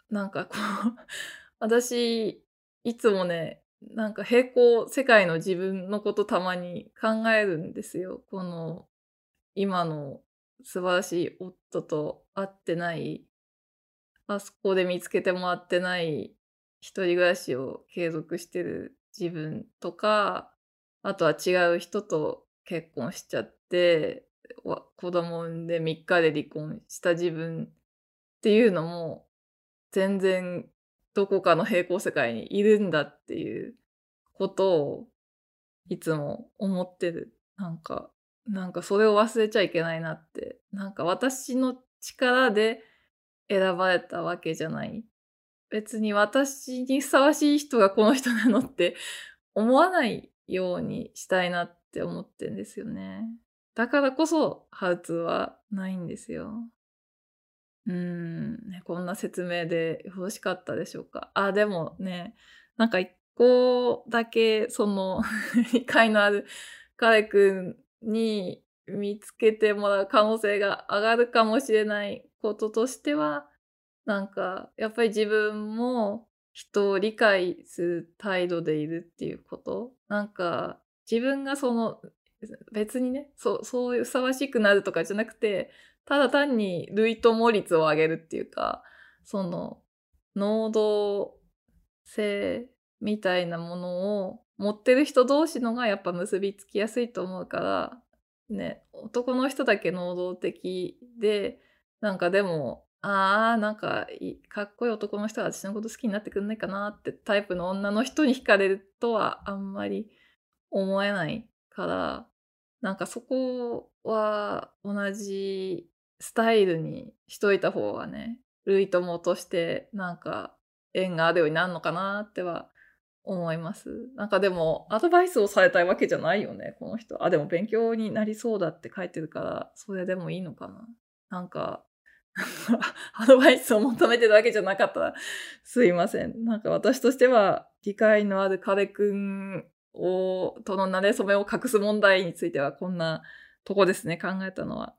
なんかこう [LAUGHS] 私、いつもね、なんか平行世界の自分のことたまに考えるんですよ。この、今の素晴らしい夫と会ってないあそこで見つけてもらってない一人暮らしを継続してる自分とか、あとは違う人と結婚しちゃって、子供産んで3日で離婚した自分っていうのも、全然どこかの平行世界にいるんだっていうことをいつも思ってる。なんか、なんかそれを忘れちゃいけないなって。なんか私の力で選ばれたわけじゃない？別に私にふさわしい人がこの人なのって [LAUGHS] 思わないようにしたいなって思ってんですよね。だからこそ、ハウツーはないんですよ。うーん、ね、こんな説明でよろしかったでしょうか？あ、でもね、なんか一個だけ、その [LAUGHS] 理解のある彼くんに見つけてもらう可能性が上がるかもしれないこととしては、なんか、やっぱり自分も人を理解する態度でいるっていうこと。なんか、自分がその、別にね、そう、そういうふさわしくなるとかじゃなくて、ただ単に類友率を上げるっていうか、その、能動性みたいなものを持ってる人同士のがやっぱ結びつきやすいと思うから、ね、男の人だけ能動的で、なんかでも、ああ、なんかかっこいい男の人が私のこと好きになってくんないかなってタイプの女の人に惹かれるとはあんまり思えないから、なんかそこは同じスタイルにしといた方がね、類友としてなんか縁があるようになるのかなっては思います。なんかでも、アドバイスをされたいわけじゃないよね、この人。あ、でも勉強になりそうだって書いてるから、それでもいいのかな。なんか、[LAUGHS] アドバイスを求めてるわけじゃなかったら、すいません。なんか私としては、理解のある彼くんを、との馴れ初めを隠す問題については、こんなとこですね、考えたのは。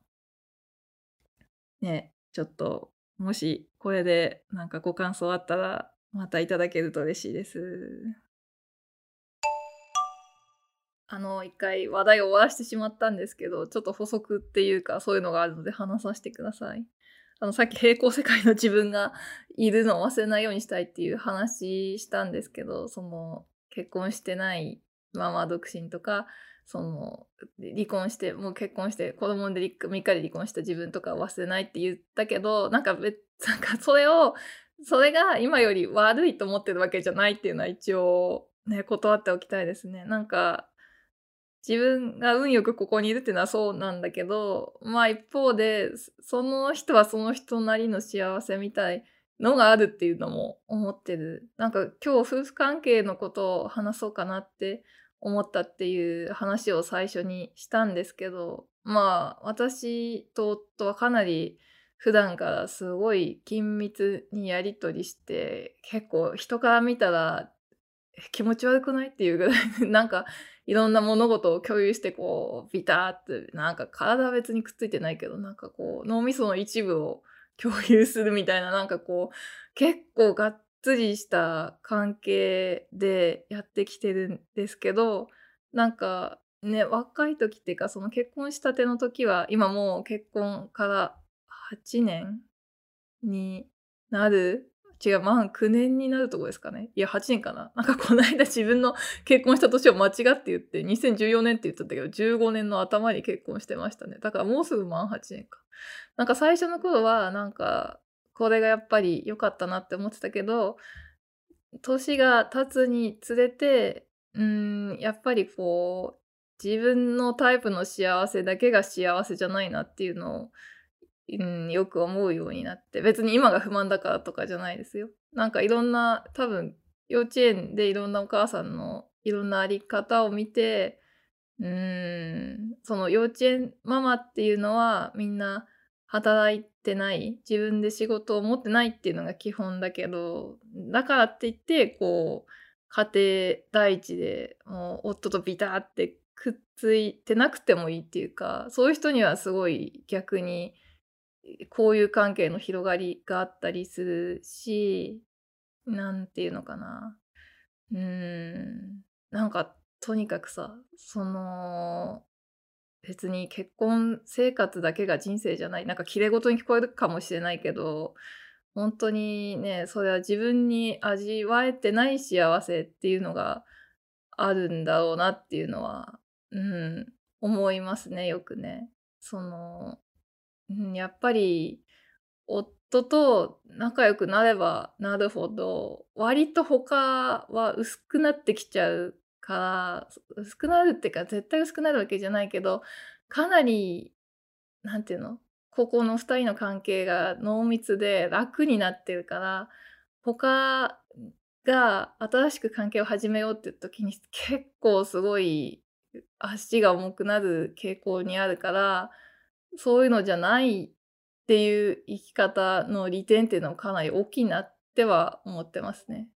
ね、ちょっと、もし、これでなんかご感想あったら、またいただけると嬉しいです。あの、一回話題を終わらしてしまったんですけど、ちょっと補足っていうか、そういうのがあるので話させてください。あの、さっき平行世界の自分がいるのを忘れないようにしたいっていう話したんですけど、その、結婚してないまま独身とか、その、離婚して、もう結婚して、子供で3日で離婚した自分とか忘れないって言ったけど、なんか別、なんかそれを、それが今より悪いと思ってるわけじゃないっていうのは一応ね、断っておきたいですね。なんか、自分が運よくここにいるっていうのはそうなんだけど、まあ一方で、その人はその人なりの幸せみたいのがあるっていうのも思ってる。なんか今日夫婦関係のことを話そうかなって思ったっていう話を最初にしたんですけど、まあ私と夫はかなり普段からすごい緊密にやり取りして結構人から見たら気持ち悪くないっていうぐらいなんかいろんな物事を共有してこうビターってなんか体は別にくっついてないけどなんかこう脳みその一部を共有するみたいななんかこう結構がっつりした関係でやってきてるんですけどなんかね若い時っていうかその結婚したての時は今もう結婚から8年になる違う、満9年になるとこですかね。いや、8年かな。[LAUGHS] なんかこの間自分の結婚した年を間違って言って、2014年って言っちゃったけど、15年の頭に結婚してましたね。だからもうすぐ満8年か。なんか最初の頃は、なんか、これがやっぱり良かったなって思ってたけど、年が経つにつれて、うん、やっぱりこう、自分のタイプの幸せだけが幸せじゃないなっていうのを、うん、よく思うようになって、別に今が不満だからとかじゃないですよ。なんかいろんな、多分、幼稚園でいろんなお母さんのいろんなあり方を見て、うん、その幼稚園ママっていうのはみんな働いてない自分で仕事を持ってないっていうのが基本だけどだからって言ってこう家庭第一でもう夫とビターってくっついてなくてもいいっていうかそういう人にはすごい逆にこういう関係の広がりがあったりするし何て言うのかなうんなんかとにかくさその別に結婚生活だけが人生じゃない。なんか綺麗事に聞こえるかもしれないけど、本当にね、それは自分に味わえてない幸せっていうのがあるんだろうなっていうのは、うん、思いますね、よくね。その、やっぱり、夫と仲良くなればなるほど、割と他は薄くなってきちゃうから薄くなるっていうか絶対薄くなるわけじゃないけどかなり何て言うのここの2人の関係が濃密で楽になってるから他が新しく関係を始めようって時に結構すごい足が重くなる傾向にあるからそういうのじゃないっていう生き方の利点っていうのもかなり大きいなっては思ってますね。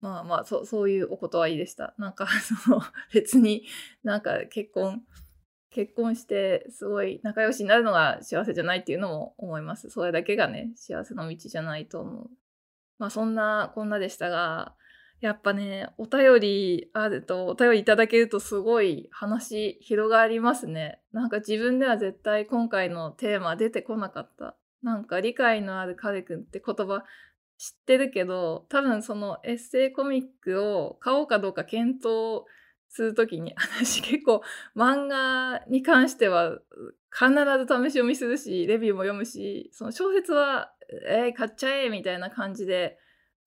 まあまあ、そそういうお断りでした。なんか、その、[LAUGHS] 別になんか結婚、結婚してすごい仲良しになるのが幸せじゃないっていうのも思います。それだけがね、幸せの道じゃないと思う。まあそんなこんなでしたが、やっぱね、お便りあると、お便りいただけるとすごい話広がりますね。なんか自分では絶対今回のテーマ出てこなかった。なんか理解のある彼くんって言葉知ってるけど、多分そのエッセイコミックを買おうかどうか検討するときに、[LAUGHS] 私結構漫画に関しては必ず試し読みするし、レビューも読むし、その小説は、えー、買っちゃえみたいな感じで、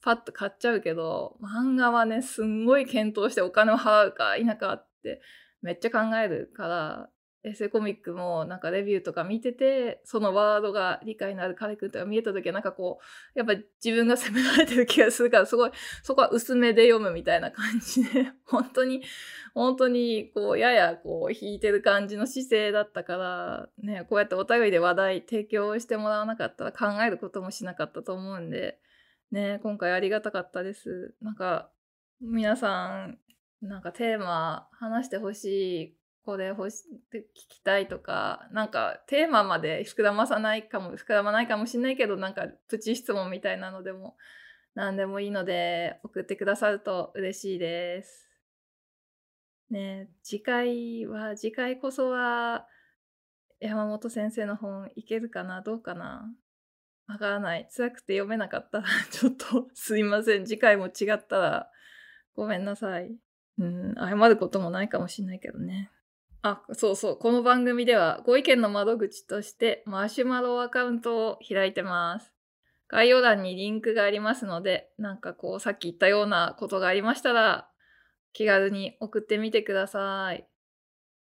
パッと買っちゃうけど、漫画はね、すんごい検討してお金を払うか否かってめっちゃ考えるから、エセコミックもなんかレビューとか見ててそのワードが理解のある彼くんとか見えた時はなんかこうやっぱ自分が責められてる気がするからすごいそこは薄めで読むみたいな感じで [LAUGHS] 本当に本当にこうややこう引いてる感じの姿勢だったからねこうやってお互いで話題提供してもらわなかったら考えることもしなかったと思うんでね今回ありがたかったですなんか皆さんなんかテーマ話してほしいこれ欲し聞きたいとかなんかテーマまで膨らまさないかも膨らまないかもしれないけどなんかプチ質問みたいなのでも何でもいいので送ってくださると嬉しいです。ね次回は次回こそは山本先生の本いけるかなどうかなわからない。辛くて読めなかったら [LAUGHS] ちょっとすいません。次回も違ったらごめんなさい。うん、謝ることもないかもしれないけどね。あ、そうそう。この番組ではご意見の窓口としてマシュマロアカウントを開いてます。概要欄にリンクがありますので、なんかこうさっき言ったようなことがありましたら、気軽に送ってみてください。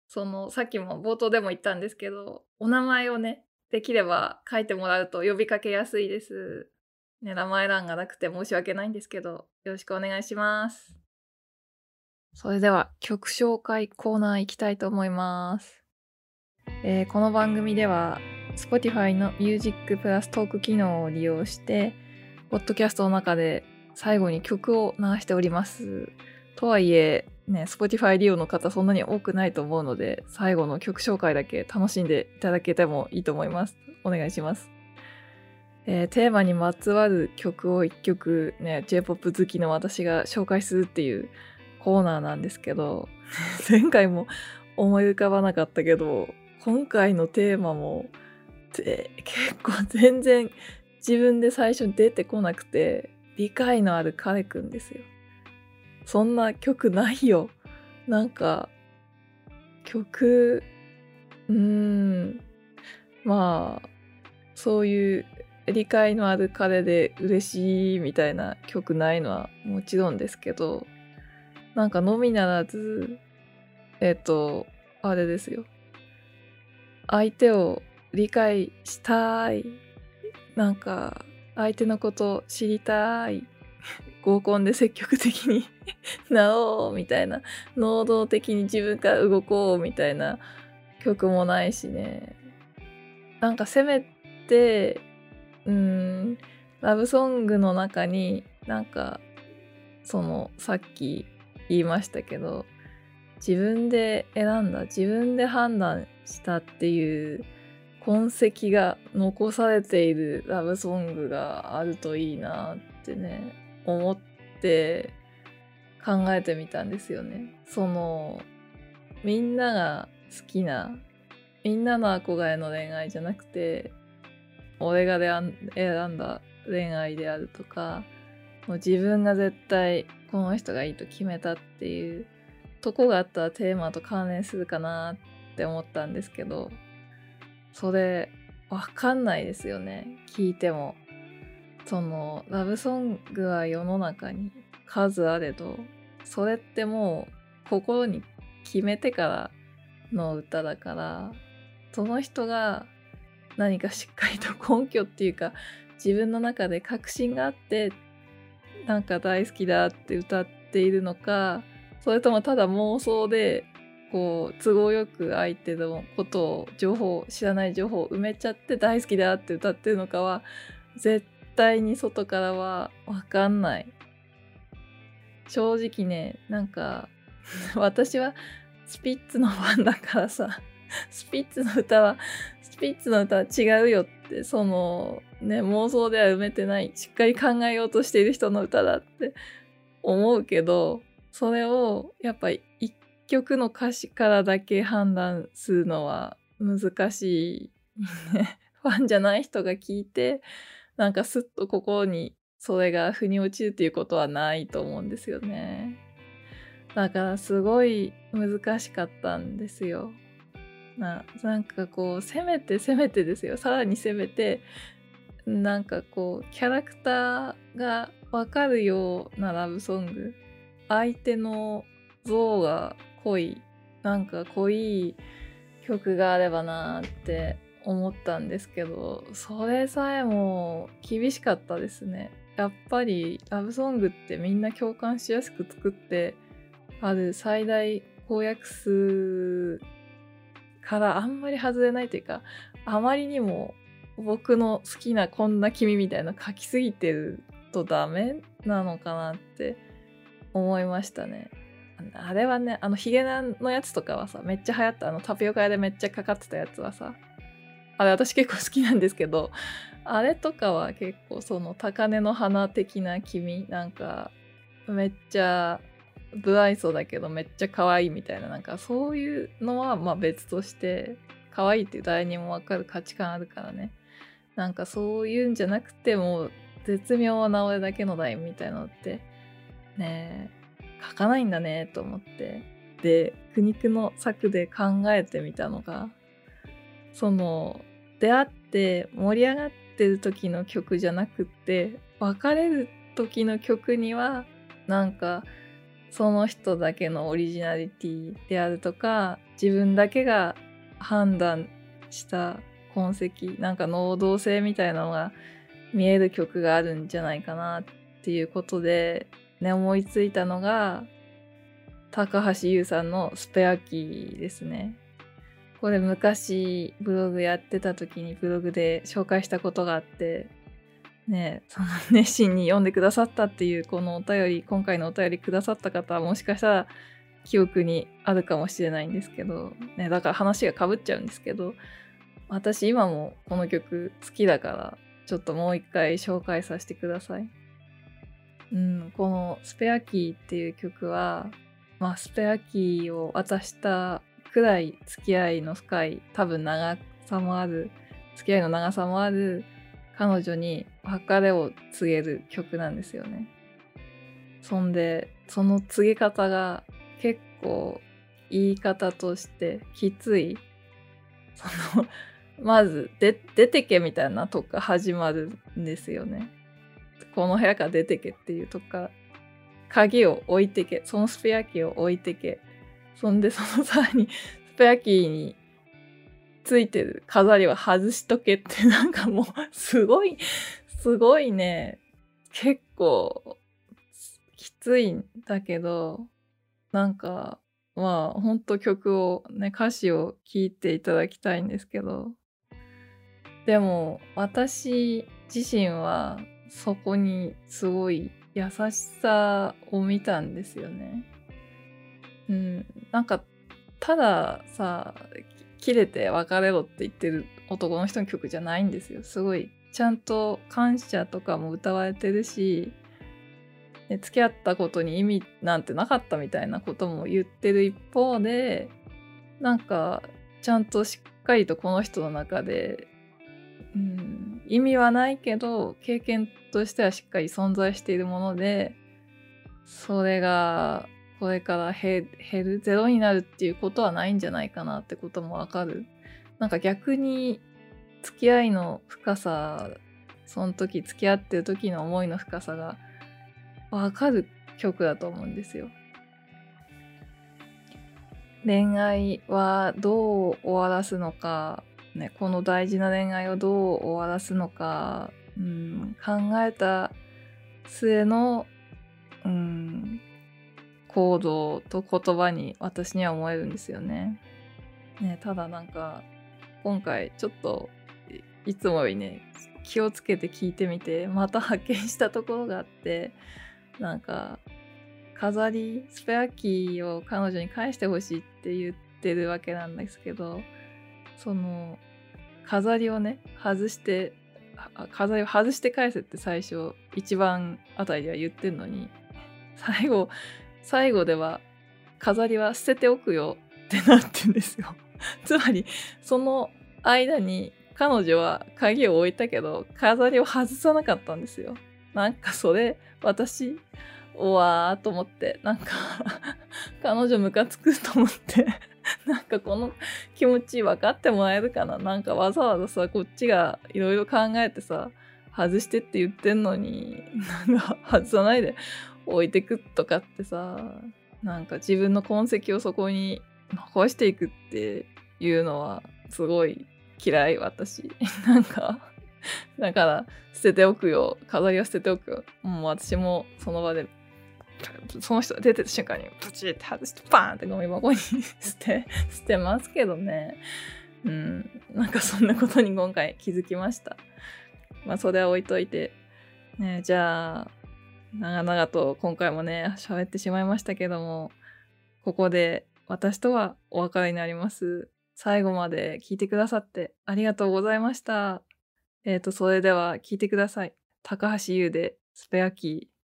その、さっきも冒頭でも言ったんですけど、お名前をね、できれば書いてもらうと呼びかけやすいです。ね、名前欄がなくて申し訳ないんですけど、よろしくお願いします。それでは曲紹介コーナー行きたいと思います。えー、この番組では Spotify の Music プラストーク機能を利用して、ポッドキャストの中で最後に曲を流しております。とはいえ、ね、Spotify 利用の方そんなに多くないと思うので、最後の曲紹介だけ楽しんでいただけてもいいと思います。お願いします。えー、テーマにまつわる曲を1曲ね、J-POP 好きの私が紹介するっていうコーナーなんですけど、[LAUGHS] 前回も思い浮かばなかったけど、今回のテーマも、結構全然自分で最初に出てこなくて、理解のある彼くんですよ。そんな曲ないよ。なんか、曲、うーん、まあ、そういう理解のある彼で嬉しいみたいな曲ないのはもちろんですけど、なんかのみならず、えっ、と、あれですよ。相手を理解したい。なんか、相手のこと知りたい。合コンで積極的に [LAUGHS] なろうみたいな。能動的に自分から動こうみたいな曲もないしね。なんかせめて、うん、ラブソングの中になんか、その、さっき言いましたけど、自分で選んだ、自分で判断したっていう痕跡が残されているラブソングがあるといいなってね、思って考えてみたんですよね。その、みんなが好きな、みんなの憧れの恋愛じゃなくて、俺が選んだ恋愛であるとか、もう自分が絶対この人がいいと決めたっていうとこがあったらテーマと関連するかなって思ったんですけど、それわかんないですよね。聞いても。そのラブソングは世の中に数あれど、それってもう心に決めてからの歌だから、その人が何かしっかりと根拠っていうか自分の中で確信があってなんか大好きだって歌っているのかそれともただ妄想でこう都合よく相手のことを情報知らない情報を埋めちゃって大好きだって歌ってるのかは絶対に外からは分かんない。正直ねなんか [LAUGHS] 私はスピッツのファンだからさスピッツの歌はスピッツの歌は違うよってそのね妄想では埋めてないしっかり考えようとしている人の歌だって思うけどそれをやっぱ一曲の歌詞からだけ判断するのは難しい、[LAUGHS] ファンじゃない人が聞いてなんかスッと心にそれが腑に落ちるっていうことはないと思うんですよね。だからすごい難しかったんですよ。ななんかこう攻めて攻めてですよさらに攻めてなんかこうキャラクターがわかるようなラブソング相手の像が濃いなんか濃い曲があればなーって思ったんですけどそれさえも厳しかったですねやっぱりラブソングってみんな共感しやすく作ってある最大公約数からあんまり外れないというかあまりにも僕の好きなこんな君みたいな書きすぎてるとダメなのかなって思いましたね。あれはね、あのヒゲナのやつとかはさ、めっちゃ流行った、あのタピオカ屋でめっちゃかかってたやつはさ、あれ私結構好きなんですけど、あれとかは結構その高嶺の花的な君、なんかめっちゃ不愛想だけどめっちゃ可愛いみたいな、なんかそういうのはまあ別として、可愛いって誰にもわかる価値観あるからね。なんかそういうんじゃなくてもう絶妙な俺だけの代みたいなのってね書かないんだねと思ってで苦肉の策で考えてみたのがその出会って盛り上がってる時の曲じゃなくって別れる時の曲にはなんかその人だけのオリジナリティであるとか自分だけが判断した痕跡なんか能動性みたいなのが見える曲があるんじゃないかなっていうことでね思いついたのが高橋優さんのスペアキーですね。これ昔ブログやってた時にブログで紹介したことがあってねその熱心に読んでくださったっていうこのお便り今回のお便りくださった方はもしかしたら記憶にあるかもしれないんですけど、ね、だから話がかぶっちゃうんですけど私今もこの曲好きだからちょっともう一回紹介させてください。うん、このスペアキーっていう曲は、まあ、スペアキーを渡したくらい付き合いの深い多分長さもある付き合いの長さもある彼女に別れを告げる曲なんですよね。そんで、その告げ方が結構言い方としてきつい。その、まず、で、出てけみたいなとこから始まるんですよね。この部屋から出てけっていうとか、鍵を置いてけ、そのスペアキーを置いてけ。そんで、そのさらに、スペアキーについてる飾りは外しとけってなんかもうすごい、すごいね、結構きついんだけど、なんかまあほんと曲をね、歌詞を聴いていただきたいんですけど、でも私自身はそこにすごい優しさを見たんですよね。うん、なんかたださ切れて別れろって言ってる男の人の曲じゃないんですよ。すごいちゃんと感謝とかも歌われてるし、ね、付き合ったことに意味なんてなかったみたいなことも言ってる一方でなんかちゃんとしっかりとこの人の中で、うん、意味はないけど経験としてはしっかり存在しているものでそれがこれから減るゼロになるっていうことはないんじゃないかなってこともわかる。なんか逆に付き合いの深さその時付き合ってる時の思いの深さがわかる曲だと思うんですよ。恋愛はどう終わらすのか、ね、この大事な恋愛をどう終わらすのか、うん、考えた末の、うん、行動と言葉に私には思えるんですよね。ねただなんか今回ちょっといつもよりね気をつけて聞いてみてまた発見したところがあってなんか飾りスペアキーを彼女に返してほしいって言ってるわけなんですけどその飾りをね外して飾りを外して返せって最初一番あたりでは言ってんのに最後最後では飾りは捨てておくよってなってんですよ。[LAUGHS] つまりその間に彼女は鍵を置いたけど飾りを外さなかったんですよ。なんかそれ私おわーと思ってなんか [LAUGHS] 彼女ムカつくと思って [LAUGHS] なんかこの気持ち分かってもらえるかななんかわざわざさこっちがいろいろ考えてさ外してって言ってんのになんか外さないで置いてくとかってさなんか自分の痕跡をそこに残していくっていうのはすごい嫌い私。[LAUGHS] なんかだから捨てておくよ。飾りは捨てておくよ。もう私もその場でその人が出てた瞬間にプチって外してパーンってゴミ箱に [LAUGHS] 捨て捨てますけどね。うん。なんかそんなことに今回気づきました。まあそれは置いといて。ねじゃあ長々と今回もね、喋ってしまいましたけども、ここで私とはお別れになります。最後まで聞いてくださってありがとうございました。えっ、ー、と、それでは聞いてください。高橋優でスペアキー。